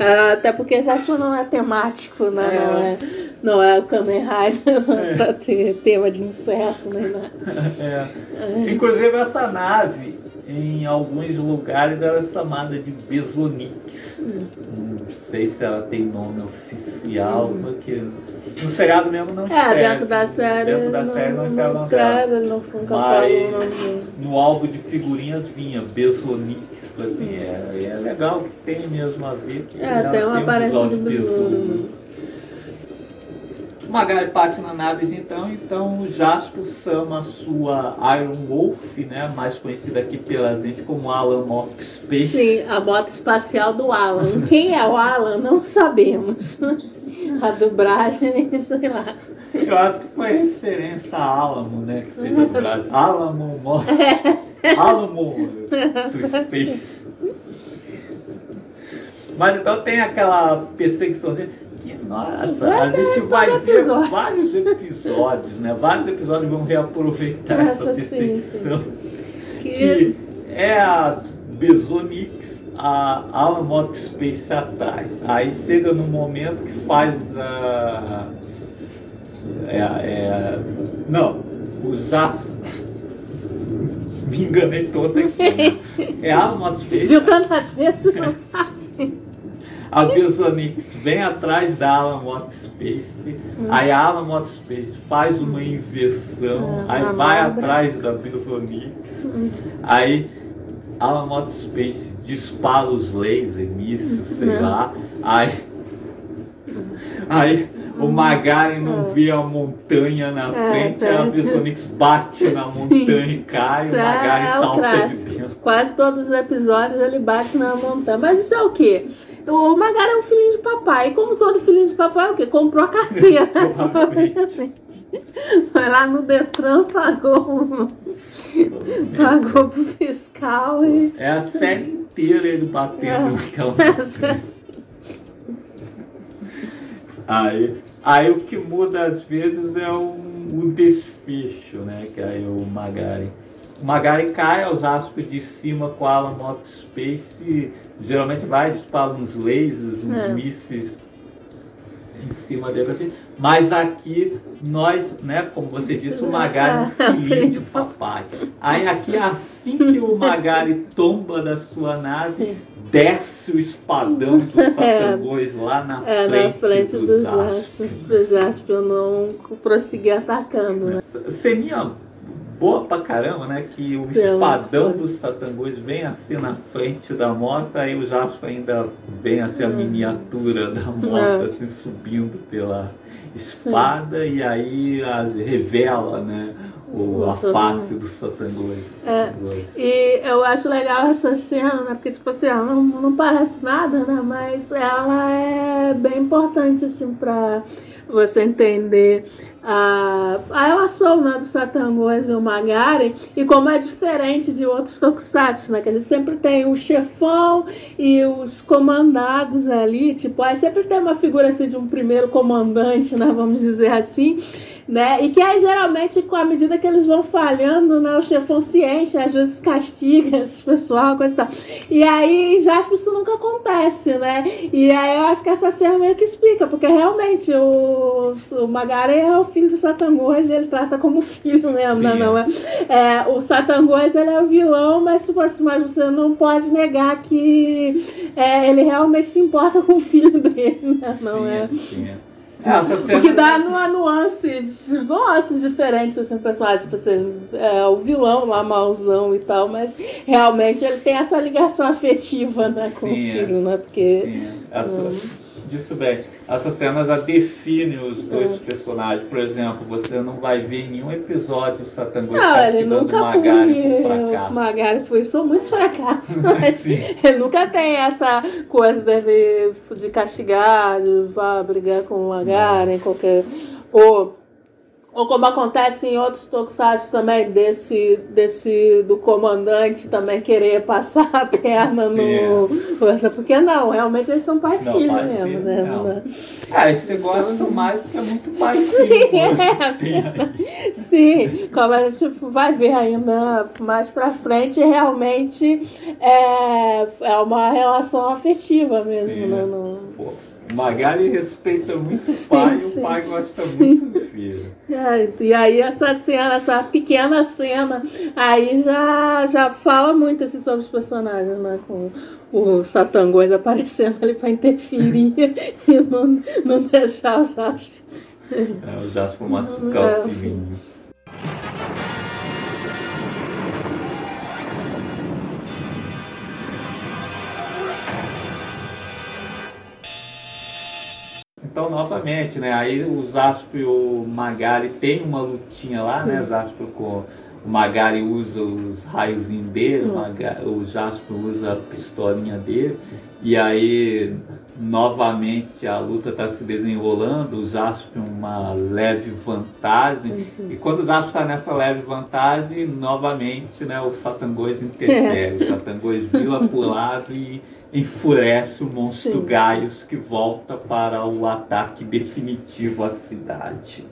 Ah, Até porque Jasper não é temático, né? É. Não, é, não é o Kamen Rider pra ter tema de inseto nem nada. <laughs> É. Inclusive essa nave, em alguns lugares, ela é chamada de Besonix. Não sei se ela tem nome oficial, porque no seriado mesmo não É, escreve. dentro da série. Dentro da série não, não, escreve não escreve, ele não nunca Mas- dele. No álbum de figurinhas vinha Besonix, assim, é, é legal que tem mesmo a ver. Que É, tem uma um aparência de besouro. Parte na nave então, então o Jasper chama a sua Iron Wolf, né, mais conhecida aqui pela gente como Alan Mock Space. Sim, a moto espacial do Alan. Quem é o Alan? Não sabemos. <laughs> A dublagem, sei lá. Eu acho que foi referência a Alamo, né, que fez a dublagem. Alamo Mock. Alamo do Space. <laughs> Mas então tem aquela perseguiçãozinha que, nossa, a gente vai ver episódio. vários episódios, né? Vários episódios vão reaproveitar essa Essa sim, perseguição. Que que é a Besonix, a Alan Space atrás. Aí chega no momento que faz a. É, é, não, os. Me enganei todo aqui. <laughs> É a Mock Space. viu tantas vezes não sabe. A Besonix vem atrás da Alan Mock Space, aí a Alan Mock Space faz uma inversão, Ah, aí vai atrás da Besonix, aí Alan Mock Space dispara os lasers, mísseis, sei Uhum. lá, aí, aí o Magaren não Uhum. vê a montanha na É, frente, a. Besonix bate na Sim. montanha e cai, o Isso Magaren é o salta de clássico. dentro. Quase todos os episódios ele bate na montanha. Mas isso é o quê? O Magara é um filhinho de papai. E como todo filhinho de papai, é o quê? Comprou a carteira. <laughs> Foi lá no Detran, pagou, pagou pro fiscal e. É a série inteira ele batendo É. naquela <laughs> montanha. Aí, aí o que muda às vezes é o, o desfecho, né? Que aí o Magari. O Magari cai aos aspas de cima com a Alan Mock Space. Geralmente vai dispara uns lasers, uns É. mísseis em cima dele assim. Mas aqui nós, né, como você disse, o Magari é um <laughs> filhinho de papai. Aí aqui assim que o Magari tomba da sua nave, desce o espadão do <laughs> Satangos lá na É, frente, na frente do do Jasper. Jasper, pro Jasper não prosseguir atacando, né? Ceninha boa pra caramba, né? Que o Sim, é espadão muito dos satangos vem assim na frente da moto, aí o Jasper ainda vem assim a Hum. miniatura da moto, É. assim, subindo pela espada, e aí a- revela, né? O, a face do satangos. É. E eu acho legal essa cena, né? Porque, tipo assim, ela não, não parece nada, né? Mas ela é bem importante, assim, pra você entender a, a relação né, do Satangos e o Magari e como é diferente de outros tokusatsu, né? Que a gente sempre tem o chefão e os comandados ali, tipo, aí sempre tem uma figura assim de um primeiro comandante, né? Vamos dizer assim né? E que aí geralmente, com a medida que eles vão falhando, né? O chefão se enche, às vezes castiga <laughs> esse pessoal, coisa e tal. E aí, em Jasper, isso nunca acontece, né? E aí eu acho que essa cena meio que explica, porque realmente o, o Magari é o filho do Satangos e ele trata como filho mesmo, né? Não é? é o Satangos, ele é o vilão, mas, mas você não pode negar que é, ele realmente se importa com o filho dele, né? Não sim, é? Sim. É, essa cena- O que dá numa nuances, nuances diferentes, assim, personagem, tipo assim, é o vilão lá, mauzão e tal, mas realmente ele tem essa ligação afetiva, né, com Sim, o é. filho, né, porque... Sim, essa, Hum. disso bem. Essas cenas a definem os dois personagens. Por exemplo, você não vai ver em nenhum episódio o Satangos ele castigando o Magari por o fracasso. Magari, foi só muitos fracassos, <laughs> mas ele nunca tem essa coisa dele de castigar, de vá brigar com o Magari, em qualquer... Ou, ou como acontece em outros tokusatsu também, desse, desse do comandante também querer passar a perna no... Coisa, porque não, realmente eles são pai e filho pai mesmo, filho, né? não. Não- esse você gosta mais porque <laughs> é muito parecido. Sim, é. Sim, como a gente vai ver ainda mais pra frente, realmente é, é uma relação afetiva mesmo, Sim, né? né? O Magali respeita muito o pai sim. e o pai gosta Sim. muito do filho. E aí essa cena, essa pequena cena, aí já, já fala muito assim, sobre os personagens, né? Com o Satangos aparecendo ali pra interferir <laughs> e não, não deixar o Jasper. É, o Jasper machucar É. o filhinho. Então, novamente, né? Aí o Zaspo e o Magari tem uma lutinha lá, né? O Zaspo com o Magari usa os raiozinhos dele, o, Maga- o Jaspo usa a pistolinha dele. E aí, novamente, a luta está se desenrolando, o Jaspo uma leve vantagem. Sim. E quando o Jaspo está nessa leve vantagem, novamente, né, o Satangos interfere. <laughs> O Satangos vira pro lado e enfurece o monstro Sim. Gaius que volta para o ataque definitivo à cidade.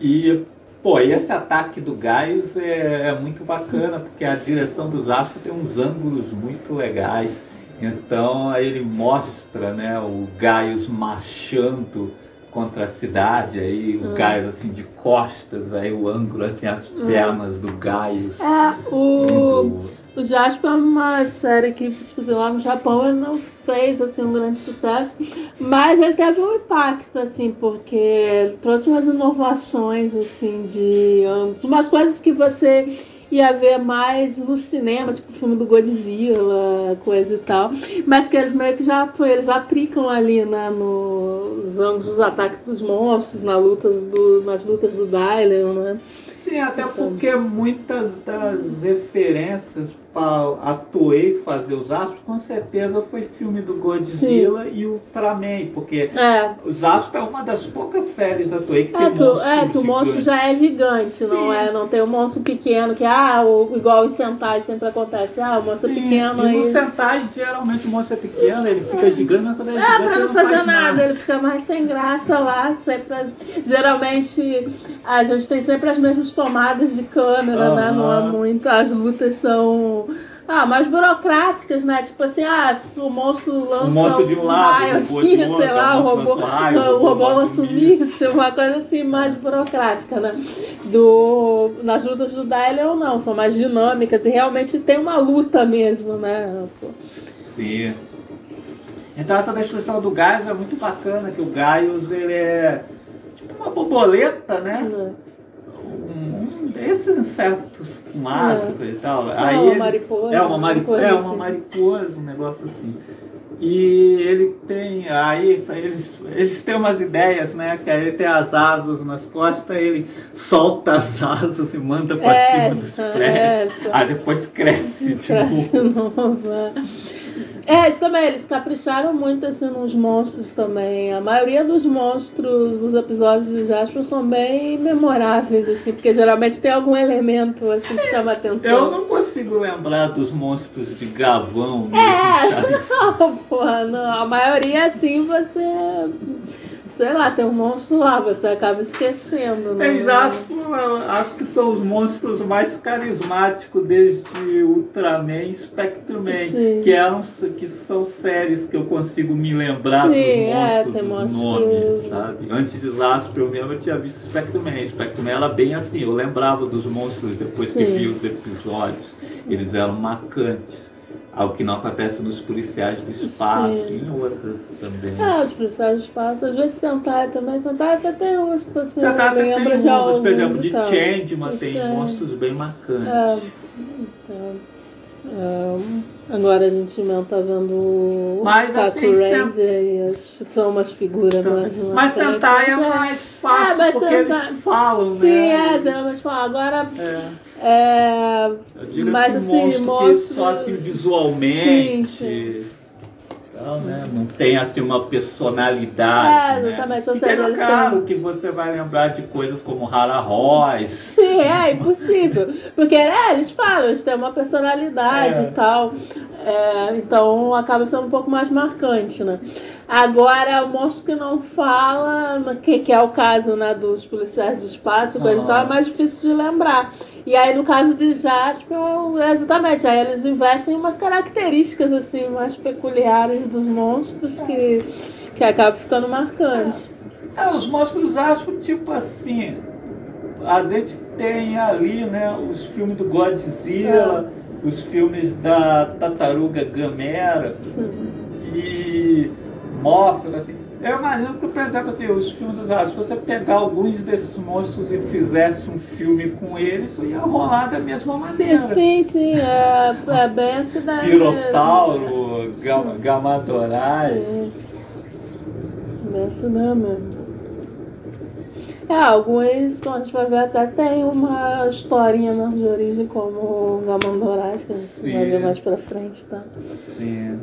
E, pô, e esse ataque do Gaius é, é muito bacana, porque a direção do Zaspo tem uns ângulos muito legais. Então ele mostra né, o Gaius marchando contra a cidade, aí o Gaius assim de costas, aí o ângulo assim, as pernas do Gaius. É, o, O Jasper é uma série que, tipo assim, lá no Japão ele não fez assim, um grande sucesso, mas ele teve um impacto, assim, porque trouxe umas inovações, assim, de umas coisas que você ia ver mais no cinema, tipo o filme do Godzilla, coisa e tal, mas que eles meio que já eles aplicam ali né, nos ângulos dos ataques dos monstros, na lutas do, nas lutas do Dylan, né? Sim, até porque muitas das referências para a Toei fazer os astros, com certeza foi filme do Godzilla e Ultraman, porque É, o Zasp é uma das poucas séries da Toei que É tem que, o- monstros é que o monstro já é gigante, não Sim. é? Não tem um monstro pequeno que, ah, o, igual em Sentai sempre acontece. Ah, o monstro é Sim, pequeno e aí. no Sentai, geralmente o monstro é pequeno, ele fica gigante, mas quando ele é É, gigante pra ele não fazer faz nada, ele fica mais sem graça lá. Sempre, geralmente a gente tem sempre as mesmas tomadas de câmera, né? Não é Aham. muito. As lutas são. Ah, mais burocráticas, né? Tipo assim, ah, o monstro lança monstro de um lado, o aqui, de outro, sei lá, o o robô, um o o robô lança um um míssil, uma coisa assim mais burocrática, né? Do, nas lutas do Dylion não, são mais dinâmicas e realmente tem uma luta mesmo, né? Sim. Então essa destruição do Gaius é muito bacana, que o Gaius ele é tipo uma borboleta, né? Um, um esses insetos com ácido e tal. É Aí uma mariposa, É uma, mari- uma coisa é uma assim. mariposa, um negócio assim. E ele tem, aí eles, eles têm umas ideias, né? Que aí ele tem as asas nas costas, ele solta as asas e manda pra É, cima dos é, prédios. só- aí depois cresce de Cresce de novo, <laughs> é. Isso também, eles capricharam muito assim nos monstros também. A maioria dos monstros dos episódios de Jasper são bem memoráveis, assim, porque geralmente tem algum elemento assim que chama atenção. Eu não consigo lembrar dos monstros de gavão mesmo, É, sabe? <laughs> não, porra, não. A maioria assim você. Sei lá, tem um monstro lá, você acaba esquecendo, né? Em Jasper, eu acho que são os monstros mais carismáticos desde Ultraman e Spectreman, Sim. que eram que são séries que eu consigo me lembrar Sim, dos é, monstros, tem dos nomes, que- sabe? Antes de Jasper eu mesmo eu tinha visto Spectreman. Spectreman era bem assim, eu lembrava dos monstros depois que Sim. vi os episódios. Eles eram marcantes. Algo que não acontece nos policiais do espaço Sim. e em outras também. Ah, os policiais do espaço, às vezes Sentai também, Sentai até tem uns que você Você até tem lembra umas, alguns por exemplo, de. Changeman tem monstros bem marcantes. É, então, é, agora a gente não tá vendo o Mas, Kaku assim, Ranger e as, são umas figuras mais Mas marcantes, Sentai é mas é- mais fácil É, mas porque Sentai- eles falam, Sim, né? é, geralmente fala. Agora, É. é, Eu digo Mas, assim, assim, que só assim visualmente. Sim, sim. Tal, né? Não tem assim uma personalidade. É, né? exatamente, E seja, eles claro que você vai lembrar de coisas como Rara Royce. Sim, é impossível. Porque é, eles falam, eles têm uma personalidade É. e tal. É, então acaba sendo um pouco mais marcante, né? Agora, o monstro que não fala, que, que é o caso né, dos policiais do espaço, coisa e tal, é mais difícil de lembrar. E aí, no caso de Jasper, exatamente, aí eles investem em umas características assim, mais peculiares dos monstros que, que acabam ficando marcantes. É, os monstros acho tipo assim. A gente tem ali, né, os filmes do Godzilla, os filmes da Tartaruga Gamera Sim. e Mothra, assim. Eu imagino que, por exemplo, assim, os filmes dos Astros, se você pegar alguns desses monstros e fizesse um filme com eles, ia rolar da mesma Sim, maneira. sim, sim, é, é bem essa ideia. Pirossauro. Gam Gamadorais. Sim. Bem essa ideia mesmo. É, alguns, como a gente vai ver, até tem uma historinha né, de origem como o Gamandorais, que a gente Sim. vai ver mais pra frente, tá? Sim.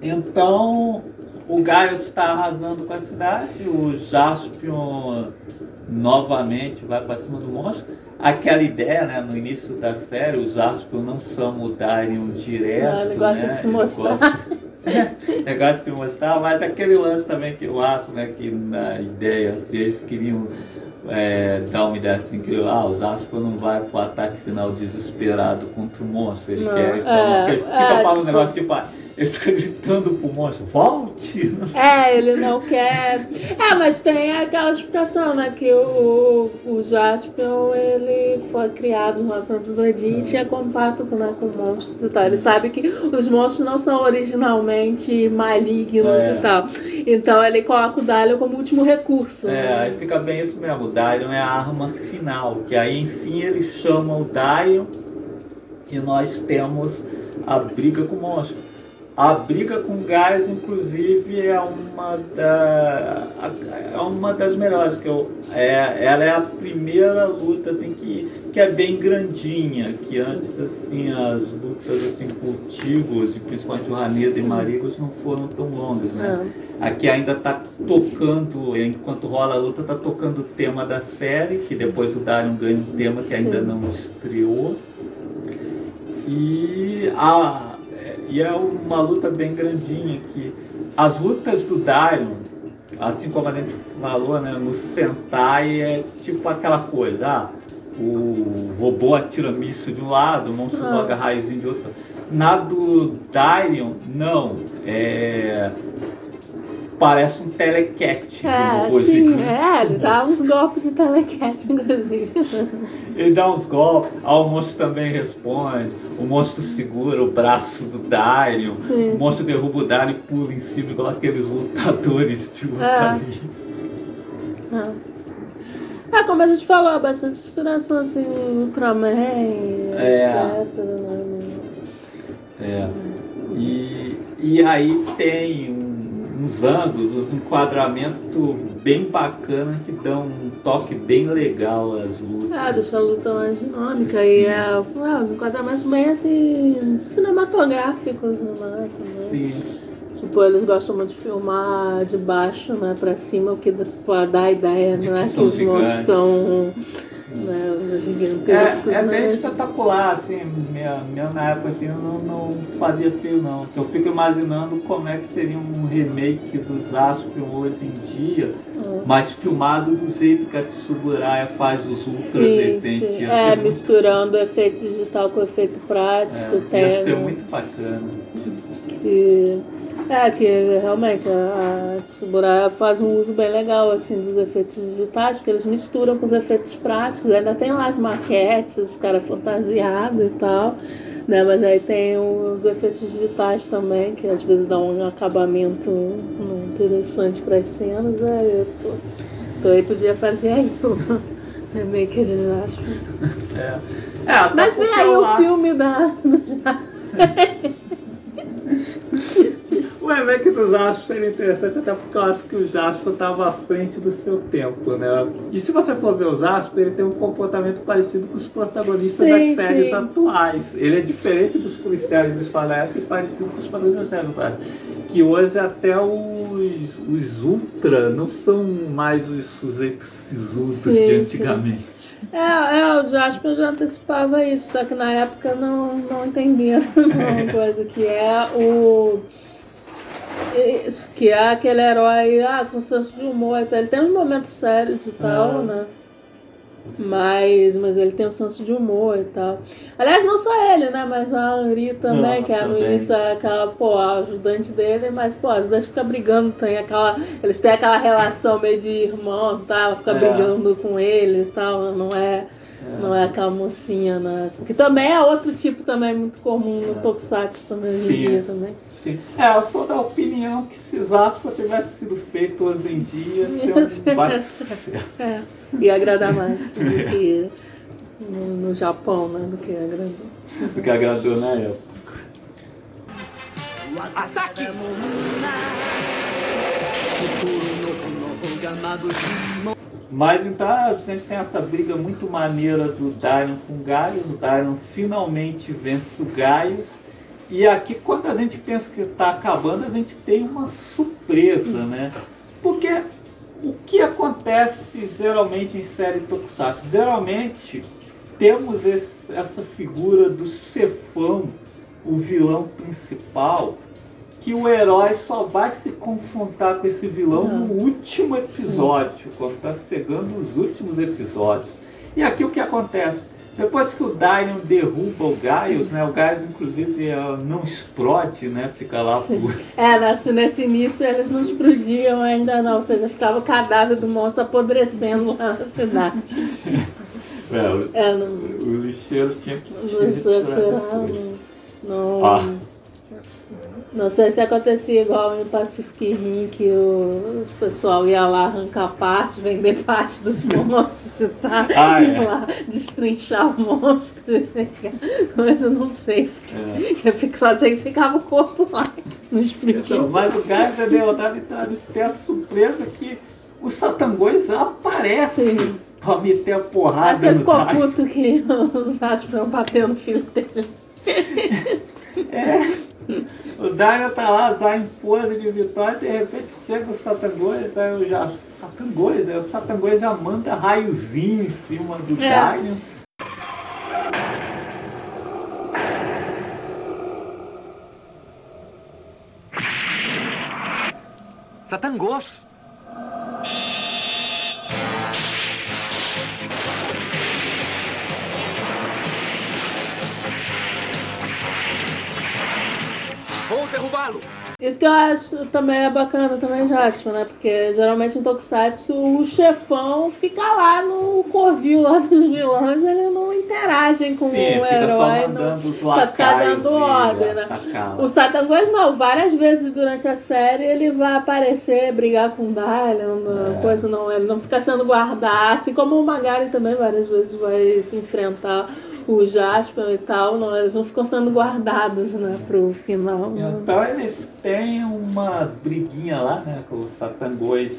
Então, o Gaius está arrasando com a cidade, o Jaspion novamente vai para cima do monstro. Aquela ideia, né, no início da série, o Jaspion não chama o Darion direto. Ah, ele gosta né, de se ele mostrar. gosta- <laughs> Ele gosta de se mostrar, mas aquele lance também que eu acho, né, que na ideia, assim, eles queriam é, dar uma ideia assim que ah, o Jaspion não vai pro ataque final desesperado contra o monstro. Ele Não, quer. Então, é, porque ele fica é, falando um tipo- negócio tipo, ah, ele fica gritando pro monstro, volte! É, ele não quer. É, mas tem aquela explicação, né? Que o, o Jaspion, ele foi criado lá tanto doidinho e tinha contato com, né, com monstros e tal. Ele sabe que os monstros não são originalmente malignos É. e tal. Então ele coloca o Dalion como último recurso. É, né? aí fica bem isso mesmo, o Darion é a arma final, que aí enfim eles chamam o Darion e nós temos a briga com o monstro. A briga com Gás, inclusive, é uma, da, é uma das melhores, que eu, é, ela é a primeira luta assim, que, que é bem grandinha, que antes assim, as lutas assim, com Tigos, e principalmente o Raneda e Marigos, não foram tão longas. Né? Aqui ainda tá tocando, enquanto rola a luta, tá tocando o tema da série, que depois o Darion ganha um tema que ainda Sim. não estreou. E, a, e é uma luta bem grandinha que as lutas do Darion, assim como a gente falou, né, no Sentai é tipo aquela coisa, ah, o robô atira míssil de um lado, o monstro Ah. joga raizinho de outro. Na do Darion, não. É, parece um telecat É, robô sim, gigante. é, ele dá uns golpes de telecat, inclusive. Ele dá uns golpes, aí o monstro também responde, o monstro segura o braço do Dario, Sim, o monstro derruba o Dario e pula em cima igual aqueles lutadores de luta É. Ah. É, como a gente falou, bastante inspiração assim, Ultraman, É. etc. né? É. E, e aí tem uns ângulos, uns enquadramentos bem bacanas que dão um toque bem legal às lutas. É, deixa a luta mais dinâmica e é, é, os enquadramentos bem assim, cinematográficos né, também. Sim. Tipo, eles gostam muito de filmar de baixo, né, pra cima, o que dá a ideia, De não que é os monstros são né, gigantescos, É, é bem mas... espetacular, assim, minha, minha na época assim, eu não, não fazia fio não. Eu fico imaginando como é que seria um remake dos Aspion hoje em dia, Hum. mas filmado do jeito que a Tsuburaya faz os ultras Sim, recentes. sim. É, muito- misturando efeito digital com efeito prático, é, ia ser terno. muito bacana. E é que realmente a, a Tsuburaya faz um uso bem legal assim dos efeitos digitais, porque eles misturam com os efeitos práticos, ainda tem lá as maquetes, os caras fantasiados e tal, né? Mas aí tem os efeitos digitais também, que às vezes dão um acabamento hum, interessante para as cenas. Aí, pô, então aí podia fazer aí um remake de Jasper. É. É, Mas vem aí o acho- filme da, do Jasper. <laughs> O remake dos Astros seria interessante, até porque eu acho que o Jasper estava à frente do seu tempo, né? E se você for ver o Jasper, ele tem um comportamento parecido com os protagonistas Sim, das séries sim. atuais. Ele é diferente dos policiais do Spalletti e parecido com os protagonistas das séries atuais. Que hoje até os, os Ultra não são mais os sisudos Sim, de sim. antigamente. É, é, o Jasper já antecipava isso, só que na época não, não entenderam <laughs> uma <laughs> coisa que é o. Que é aquele herói ah, com senso de humor. Ele tem uns momentos sérios e tal, Ah. né? Mas, mas ele tem um senso de humor e tal. Aliás, não só ele, né? Mas a Henri também, Ah, que é, no início é aquela, pô, a ajudante dele, mas, pô, a ajudante fica brigando, tem aquela. Eles têm aquela relação meio de irmãos, tá? Ela fica É. brigando com ele e tal, não é. Não é aquela mocinha, né? Que também é outro tipo também muito comum no Tokusatsu também hoje em dia também. Sim. É, eu sou da opinião que se Zaspa tivesse sido feito hoje em dia, seria um baita sucesso. É, ia agradar mais <laughs> do que no, no Japão, né? Do que agradou. do que agradou na época. Asaki! Mas então a gente tem essa briga muito maneira do Darion com o Gaius. O Darion finalmente vence o Gaius. E aqui, quando a gente pensa que está acabando, a gente tem uma surpresa, né? Porque o que acontece geralmente em série Tokusatsu? Geralmente temos esse- essa figura do Cefão, o vilão principal, que o herói só vai se confrontar com esse vilão Não. no último episódio, quando está chegando os últimos episódios. E aqui o que acontece? Depois que o Darion derruba o Gaius, né? O Gaius inclusive eh, não explode, né? Fica lá por. É, nesse, nesse início eles não explodiam ainda não, ou seja, ficava o cadáver do monstro apodrecendo lá na cidade. <laughs> É, o, É, não, o lixeiro tinha que tirar sei, depois. não, Ah. Não sei se acontecia igual em Pacific Rim, que o, o pessoal ia lá arrancar partes, vender partes dos <laughs> monstros e tal, Ah, ia é. lá destrinchar o monstro. Mas eu não sei, É. eu fico, só sei que ficava o corpo lá, não explodia. Então, mas o Gaius é derrotado, então a gente tem a surpresa que o Satangões aparece Sim. pra meter a porrada Acho que ele no ficou puto que <laughs> os Jaspion bateu no filho dele. <laughs> O Darion tá lá, já em pose de vitória, e de repente chega o Satangões, aí o já. Satangões, aí o Satangões já manda raiozinho em cima do É. Satangos! Derrubá-lo! Isso que eu acho também é bacana também, Jasper, né? Porque geralmente em Tokusatsu o chefão fica lá no covil lá dos vilões, ele não interage com Sim, o fica herói. só não- só fica dando ordem, né? O Satangos não, várias vezes durante a série ele vai aparecer, brigar com o Dalian, É. coisa não, ele não fica sendo guardado, assim como o Magari também várias vezes vai enfrentar o Jasper e tal, não, eles não ficam sendo guardados, né, pro final. né? Então eles têm uma briguinha lá, né? Que o Satangos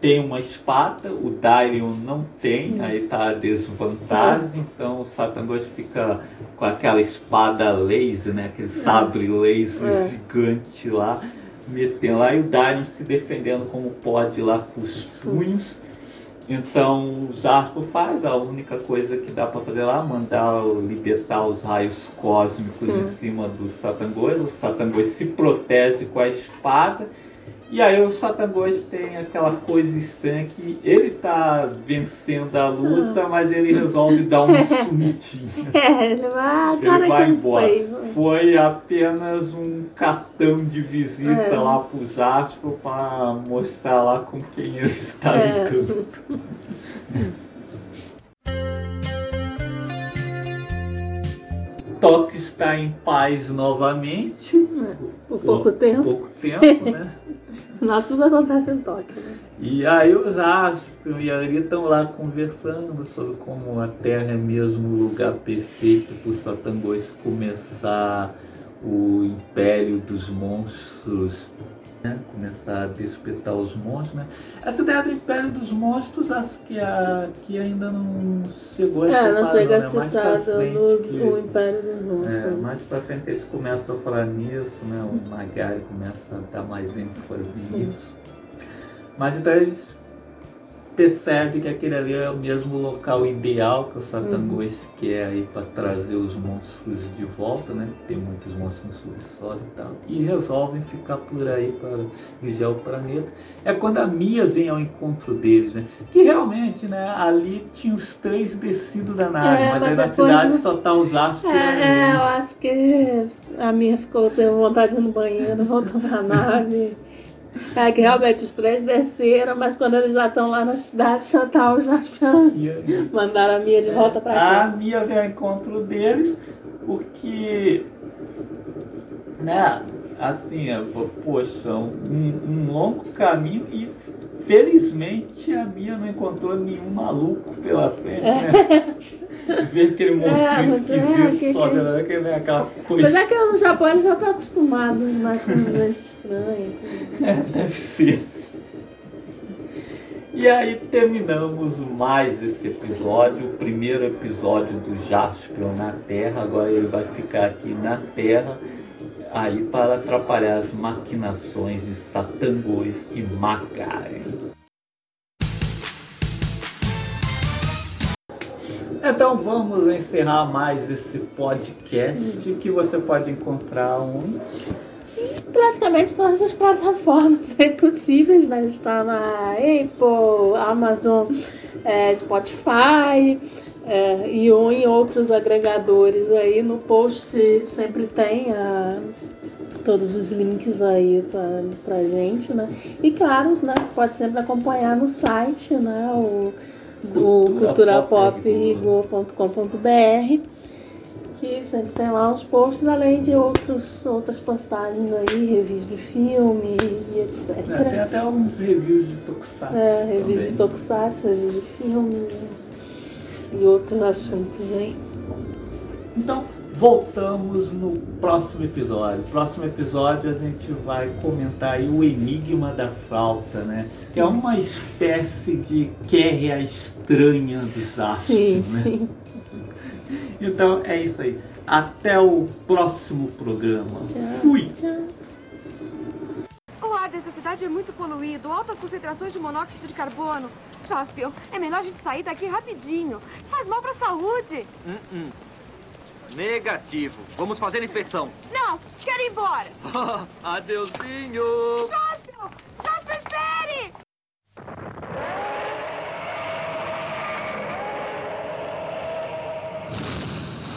tem uma espada, o Dairion não tem, aí tá a desvantagem, então o Satangos fica com aquela espada laser, né? Aquele sabre laser É. gigante lá, metendo lá, e o Dairion se defendendo como pode lá com os punhos. Então o Zarco faz a única coisa que dá para fazer lá, mandar libertar os raios cósmicos Sim. em cima do Satangos. O Satangos se protege com a espada. E aí o Satangos tem aquela coisa estranha que ele tá vencendo a luta, mas ele resolve dar um <laughs> sumitinho. É, ele vai, ah, Ele vai embora. Foi apenas um cartão de visita É. lá pro Jasper para mostrar lá com quem ele está É. lidando. Tóquio está em paz novamente. Por pouco tempo, Pouco tempo, né? Não tudo acontece em Tóquio, né? E aí o Jasper e a Ari estão lá conversando sobre como a Terra é mesmo o lugar perfeito para o Satangos começar o Império dos Monstros, né? começar a despertar os monstros. Né? Essa ideia do Império dos Monstros acho que, a, que ainda não chegou a É, ser não falado, chega né? Pra citado nos, que- o Império dos é, Monstros. mais pra frente eles começam a falar nisso, né? O Magari começa a dar mais ênfase Sim. nisso. Mas então eles percebem que aquele ali é o mesmo local ideal que o Satangos Uhum. quer aí para trazer os monstros de volta, né? Tem muitos monstros no subsolo e tal. E resolvem ficar por aí para vigiar o planeta. É quando a Mia vem ao encontro deles, né? Que realmente, né? Ali tinha os três descidos da nave, É, mas, mas aí na cidade não- só tá os astros. É, é, eu acho que a minha ficou, teve vontade de ir no banheiro, voltou pra nave. É que realmente os três desceram, mas quando eles já estão lá na cidade, já tá o Jasper. E Mandaram a Mia de volta pra A casa. Mia vem ao encontro deles, porque, né, assim, é, po- poxa, um, um longo caminho e felizmente a Mia não encontrou nenhum maluco pela frente, né? <laughs> Ver aquele monstro É, mas é, esquisito que- só, que- aquele- aquela Mas coisa. é que no Japão eles já estão acostumados né, com gente estranha. <laughs> É, deve ser. E aí terminamos mais esse episódio, o primeiro episódio do Jaspion na Terra. Agora ele vai ficar aqui na Terra, aí para atrapalhar as maquinações de Satangos e Magari. Então vamos encerrar mais esse podcast que você pode encontrar onde? Praticamente todas as plataformas <laughs> possíveis, né? Está na Apple, Amazon, é, Spotify é, e ou em outros agregadores aí. No post sempre tem a- todos os links aí pra, pra gente, né? E claro, né, você pode sempre acompanhar no site, né? O, do culturapopigor.com.br que sempre tem lá os posts, além de outros, outras postagens aí, reviews de filme e etc. É, tem até alguns reviews de Tokusatsu. É, reviews de também. Tokusatsu, reviews de filme e outros assuntos aí. Então, voltamos no próximo episódio. Próximo episódio a gente vai comentar aí o Enigma da Flauta, né? Que é uma espécie de guerra estranha dos astros, Sim, né? sim. <laughs> Então é isso aí. Até o próximo programa. Tchau. Fui! Tchau. O ar dessa cidade é muito poluído, altas concentrações de monóxido de carbono. Jaspio, É melhor a gente sair daqui rapidinho. Faz mal para a saúde. Uh -uh. Negativo. Vamos fazer inspeção. Não, quero ir embora. <laughs> Adeusinho. Jaspio, Jaspio, espere!